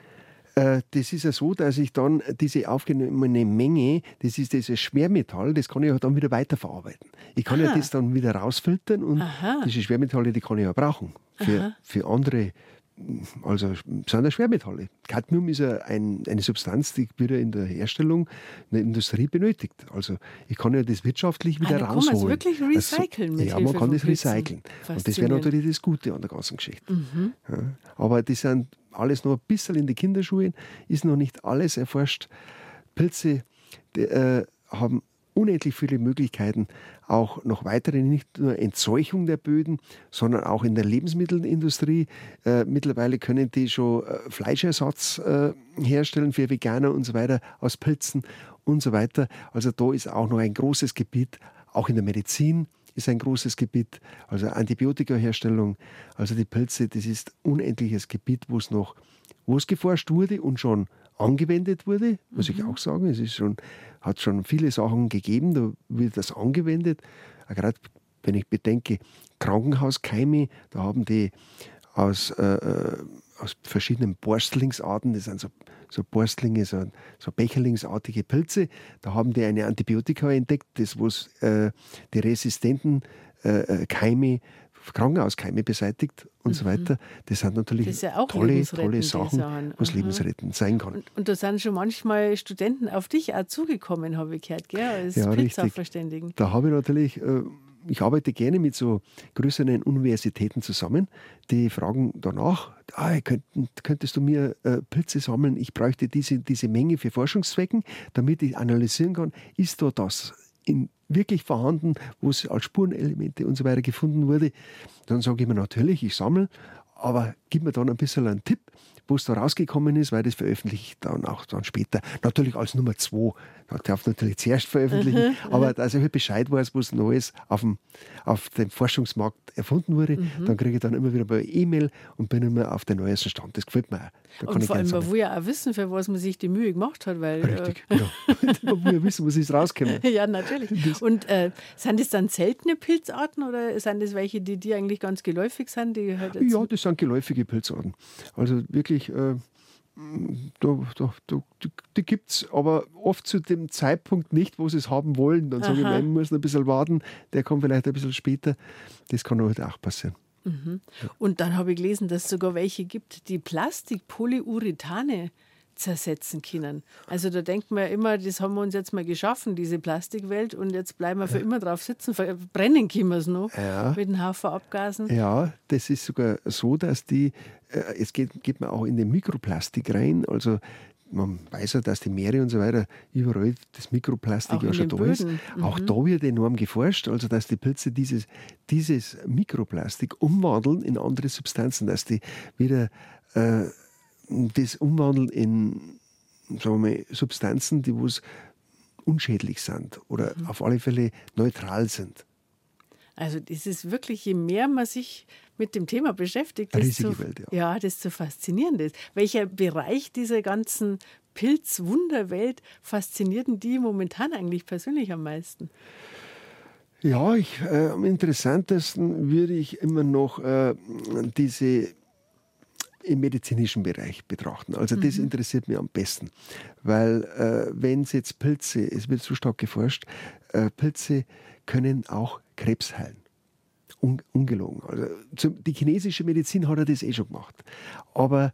Äh, das ist ja so, dass ich dann diese aufgenommene Menge, das ist dieses Schwermetall, das kann ich ja dann wieder weiterverarbeiten. Ich kann Aha. ja das dann wieder rausfiltern und Aha. diese Schwermetalle, die kann ich ja brauchen für, für andere also sind Schwermetalle. Cadmium ist ja ein, eine Substanz, die wird ja in der Herstellung in der Industrie benötigt. Also ich kann ja das wirtschaftlich wieder ah, rausholen. Kann man wirklich recyceln also, mit Ja, man kann das recyceln. Und das wäre natürlich das Gute an der ganzen Geschichte. Mhm. Ja, aber das sind alles noch ein bisschen in die Kinderschuhen, ist noch nicht alles erforscht. Pilze die, äh, haben unendlich viele Möglichkeiten, auch noch weitere, nicht nur Entzeuchung der Böden, sondern auch in der Lebensmittelindustrie. Äh, mittlerweile können die schon äh, Fleischersatz äh, herstellen für Veganer und so weiter aus Pilzen und so weiter. Also da ist auch noch ein großes Gebiet, auch in der Medizin ist ein großes Gebiet, also Antibiotikaherstellung, also die Pilze, das ist unendliches Gebiet, wo es noch, wo es geforscht wurde und schon angewendet wurde, muss mhm. ich auch sagen. Es ist schon, hat schon viele Sachen gegeben, da wird das angewendet. Gerade wenn ich bedenke, Krankenhauskeime, da haben die aus, äh, äh aus verschiedenen Borstlingsarten, das sind so, so Borstlinge, so, so Becherlingsartige Pilze, da haben die eine Antibiotika entdeckt, das was äh, die resistenten äh, äh Keime Krankenhauskeime beseitigt und mhm. so weiter. Das sind natürlich das ja tolle, tolle Sachen, was mhm. lebensrettend sein kann. Und, und, da sind schon manchmal Studenten auf dich auch zugekommen, habe ich gehört, gell? als ja, Pilzsachverständigen. Da habe ich natürlich... Äh, ich arbeite gerne mit so größeren Universitäten zusammen, die fragen danach, ah, könnt, könntest du mir äh, Pilze sammeln? Ich bräuchte diese, diese Menge für Forschungszwecken, damit ich analysieren kann, ist da das in wirklich vorhanden, wo es als Spurenelemente und so weiter gefunden wurde, dann sage ich mir natürlich, ich sammle, aber gib mir dann ein bisschen einen Tipp, wo es da rausgekommen ist, weil das veröffentliche ich dann auch dann später. Natürlich als Nummer zwei. Da darf natürlich zuerst veröffentlichen, mhm, aber dass ich halt Bescheid weiß, was Neues auf dem, auf dem Forschungsmarkt erfunden wurde, mhm. dann kriege ich dann immer wieder bei E-Mail und bin immer auf den neuesten Stand. Das gefällt mir auch. Und vor allem, man will ja auch wissen, für was man sich die Mühe gemacht hat. Weil, Richtig, äh, genau. (laughs) (laughs) man will ja wissen, was ist rausgekommen. ja, natürlich. (laughs) Und äh, sind das dann seltene Pilzarten oder sind das welche, die dir eigentlich ganz geläufig sind? Die halt ja, das sind geläufige Pilzarten. Also wirklich, äh, da, da, da, die, gibt es, aber oft zu dem Zeitpunkt nicht, wo sie es haben wollen. Dann sage ich, man muss ein bisschen warten, der kommt vielleicht ein bisschen später. Das kann heute auch passieren. Mhm. Und dann habe ich gelesen, dass es sogar welche gibt, die Plastikpolyurethane zersetzen können. Also da denkt man ja immer, das haben wir uns jetzt mal geschaffen, diese Plastikwelt, und jetzt bleiben wir für ja. immer drauf sitzen, brennen können wir es noch ja. mit einem Haufen Abgasen. Ja, das ist sogar so, dass die, äh, es geht, geht man auch in den Mikroplastik rein, also man weiß ja, dass die Meere und so weiter überall das Mikroplastik auch ja schon da Böden. ist. Mhm. Auch da wird enorm geforscht, also dass die Pilze dieses, dieses Mikroplastik umwandeln in andere Substanzen, dass die wieder äh, das umwandeln in sagen wir mal, Substanzen, die unschädlich sind oder mhm. auf alle Fälle neutral sind. Also das ist wirklich, je mehr man sich mit dem Thema beschäftigt, desto, Welt, ja. ja, desto faszinierend ist. Welcher Bereich dieser ganzen Pilzwunderwelt fasziniert die momentan eigentlich persönlich am meisten? Ja, ich, äh, am interessantesten würde ich immer noch äh, diese im medizinischen Bereich betrachten. Also das mhm. interessiert mich am besten, weil äh, wenn es jetzt Pilze, es wird so stark geforscht, äh, Pilze können auch Krebs heilen. Un, ungelogen. Also die chinesische Medizin hat er das eh schon gemacht. Aber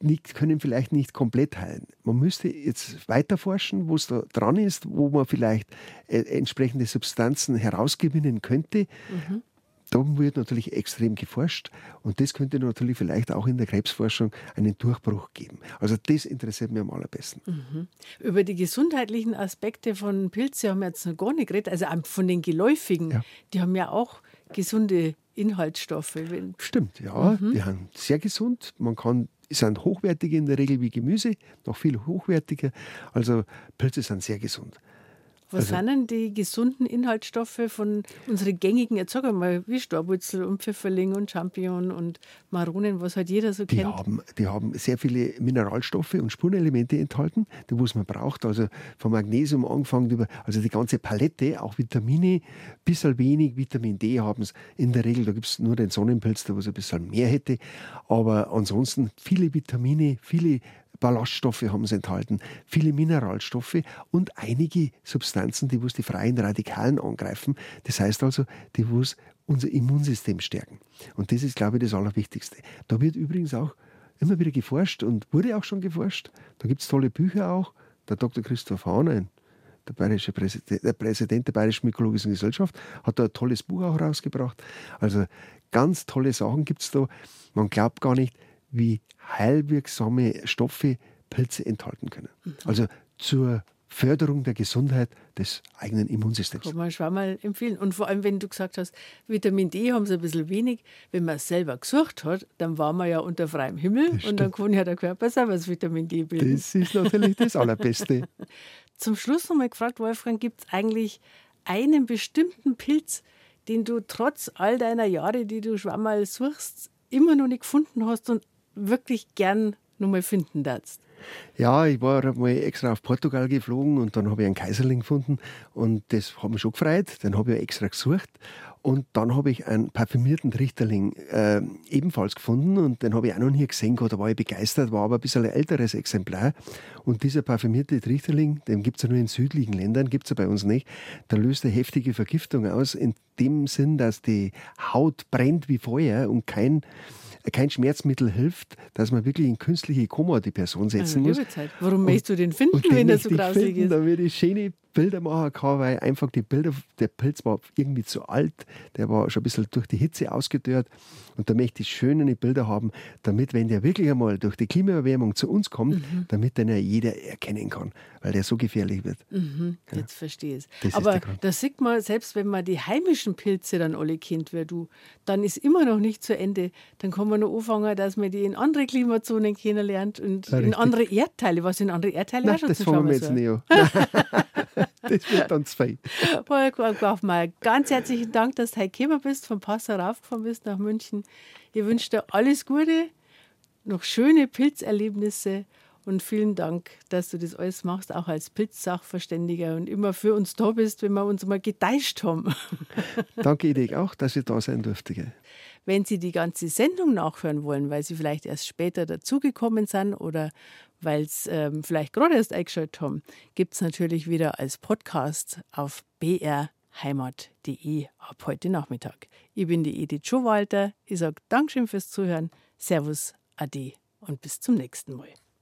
nicht, können vielleicht nicht komplett heilen. Man müsste jetzt weiter forschen, wo es da dran ist, wo man vielleicht äh, entsprechende Substanzen herausgewinnen könnte. Mhm da wird natürlich extrem geforscht und das könnte natürlich vielleicht auch in der Krebsforschung einen Durchbruch geben. Also das interessiert mich am allerbesten. Mhm. Über die gesundheitlichen Aspekte von Pilze haben wir jetzt noch gar nicht geredet, also von den geläufigen, ja. die haben ja auch gesunde Inhaltsstoffe. Stimmt, ja, mhm. die sind sehr gesund. Man kann sind hochwertiger in der Regel wie Gemüse, noch viel hochwertiger. Also Pilze sind sehr gesund. Was also, sind denn die gesunden Inhaltsstoffe von unseren gängigen, jetzt sag mal, wie Staubbutzel und Pfifferling und Champignon und Maronen, was halt jeder so die kennt? Haben, die haben sehr viele Mineralstoffe und Spurenelemente enthalten, die was man braucht. Also vom Magnesium angefangen über, also die ganze Palette, auch Vitamine, bisschen wenig Vitamin D haben es in der Regel. Da gibt es nur den Sonnenpilz, der was ein bisschen mehr hätte. Aber ansonsten viele Vitamine, viele Ballaststoffe haben sie enthalten, viele Mineralstoffe und einige Substanzen, die die freien Radikalen angreifen. Das heißt also, die unser Immunsystem stärken. Und das ist, glaube ich, das Allerwichtigste. Da wird übrigens auch immer wieder geforscht und wurde auch schon geforscht. Da gibt es tolle Bücher auch. Der Dr. Christoph Hahn, der, bayerische Präsident, der Präsident der Bayerischen Mykologischen Gesellschaft, hat da ein tolles Buch auch rausgebracht. Also ganz tolle Sachen gibt es da. Man glaubt gar nicht, wie heilwirksame Stoffe Pilze enthalten können. Mhm. Also zur Förderung der Gesundheit des eigenen Immunsystems. Kann man schon mal empfehlen. Und vor allem, wenn du gesagt hast, Vitamin D haben sie ein bisschen wenig. Wenn man es selber gesucht hat, dann war man ja unter freiem Himmel und dann kann ja der Körper selber das Vitamin D bilden. Das ist natürlich das Allerbeste. (laughs) Zum Schluss noch mal gefragt, Wolfgang, gibt es eigentlich einen bestimmten Pilz, den du trotz all deiner Jahre, die du schon mal suchst, immer noch nicht gefunden hast und wirklich gern nochmal finden darfst? Ja, ich war mal extra auf Portugal geflogen und dann habe ich einen Kaiserling gefunden und das hat mich schon gefreut. Den habe ich extra gesucht und dann habe ich einen parfümierten Trichterling äh, ebenfalls gefunden und den habe ich auch noch nie gesehen gehabt. Da war ich begeistert, war aber ein bisschen ein älteres Exemplar. Und dieser parfümierte Trichterling, den gibt es ja nur in südlichen Ländern, gibt es ja bei uns nicht. Der löst eine heftige Vergiftung aus, in dem Sinn, dass die Haut brennt wie Feuer und kein kein Schmerzmittel hilft, dass man wirklich in künstliche Koma die Person setzen also, muss. Zeit. Warum möchtest du den finden, wenn er so grausig ist? Damit ich schöne Bilder machen kann, weil einfach die Bilder, der Pilz war irgendwie zu alt, der war schon ein bisschen durch die Hitze ausgedörrt. Und da möchte ich schöne Bilder haben, damit, wenn der wirklich einmal durch die Klimaerwärmung zu uns kommt, mhm. damit den ja jeder erkennen kann, weil der so gefährlich wird. Mhm, ja. Jetzt verstehe ich es. Aber da sieht man, selbst wenn man die heimischen Pilze dann alle kennt, wie du, dann ist immer noch nicht zu Ende. Dann kann man noch anfangen, dass man die in andere Klimazonen kennenlernt und ja, in andere Erdteile, was in andere Erdteile Nein, auch schon das fangen wir jetzt nicht (laughs) an. (laughs) das wird dann zwei. Mal ganz herzlichen Dank, dass du heute gekommen bist, von Passau raufgefahren bist nach München. Ich wünsche dir alles Gute, noch schöne Pilzerlebnisse und vielen Dank, dass du das alles machst, auch als Pilzsachverständiger und immer für uns da bist, wenn wir uns mal gedeischt haben. (laughs) Danke, Edith, auch, dass ich da sein durfte. Wenn Sie die ganze Sendung nachhören wollen, weil Sie vielleicht erst später dazugekommen sind oder weil Sie ähm, vielleicht gerade erst eingeschaltet haben, gibt es natürlich wieder als Podcast auf brheimat.de ab heute Nachmittag. Ich bin die Edith Schowalter. Ich sage Dankeschön fürs Zuhören. Servus, Ade und bis zum nächsten Mal.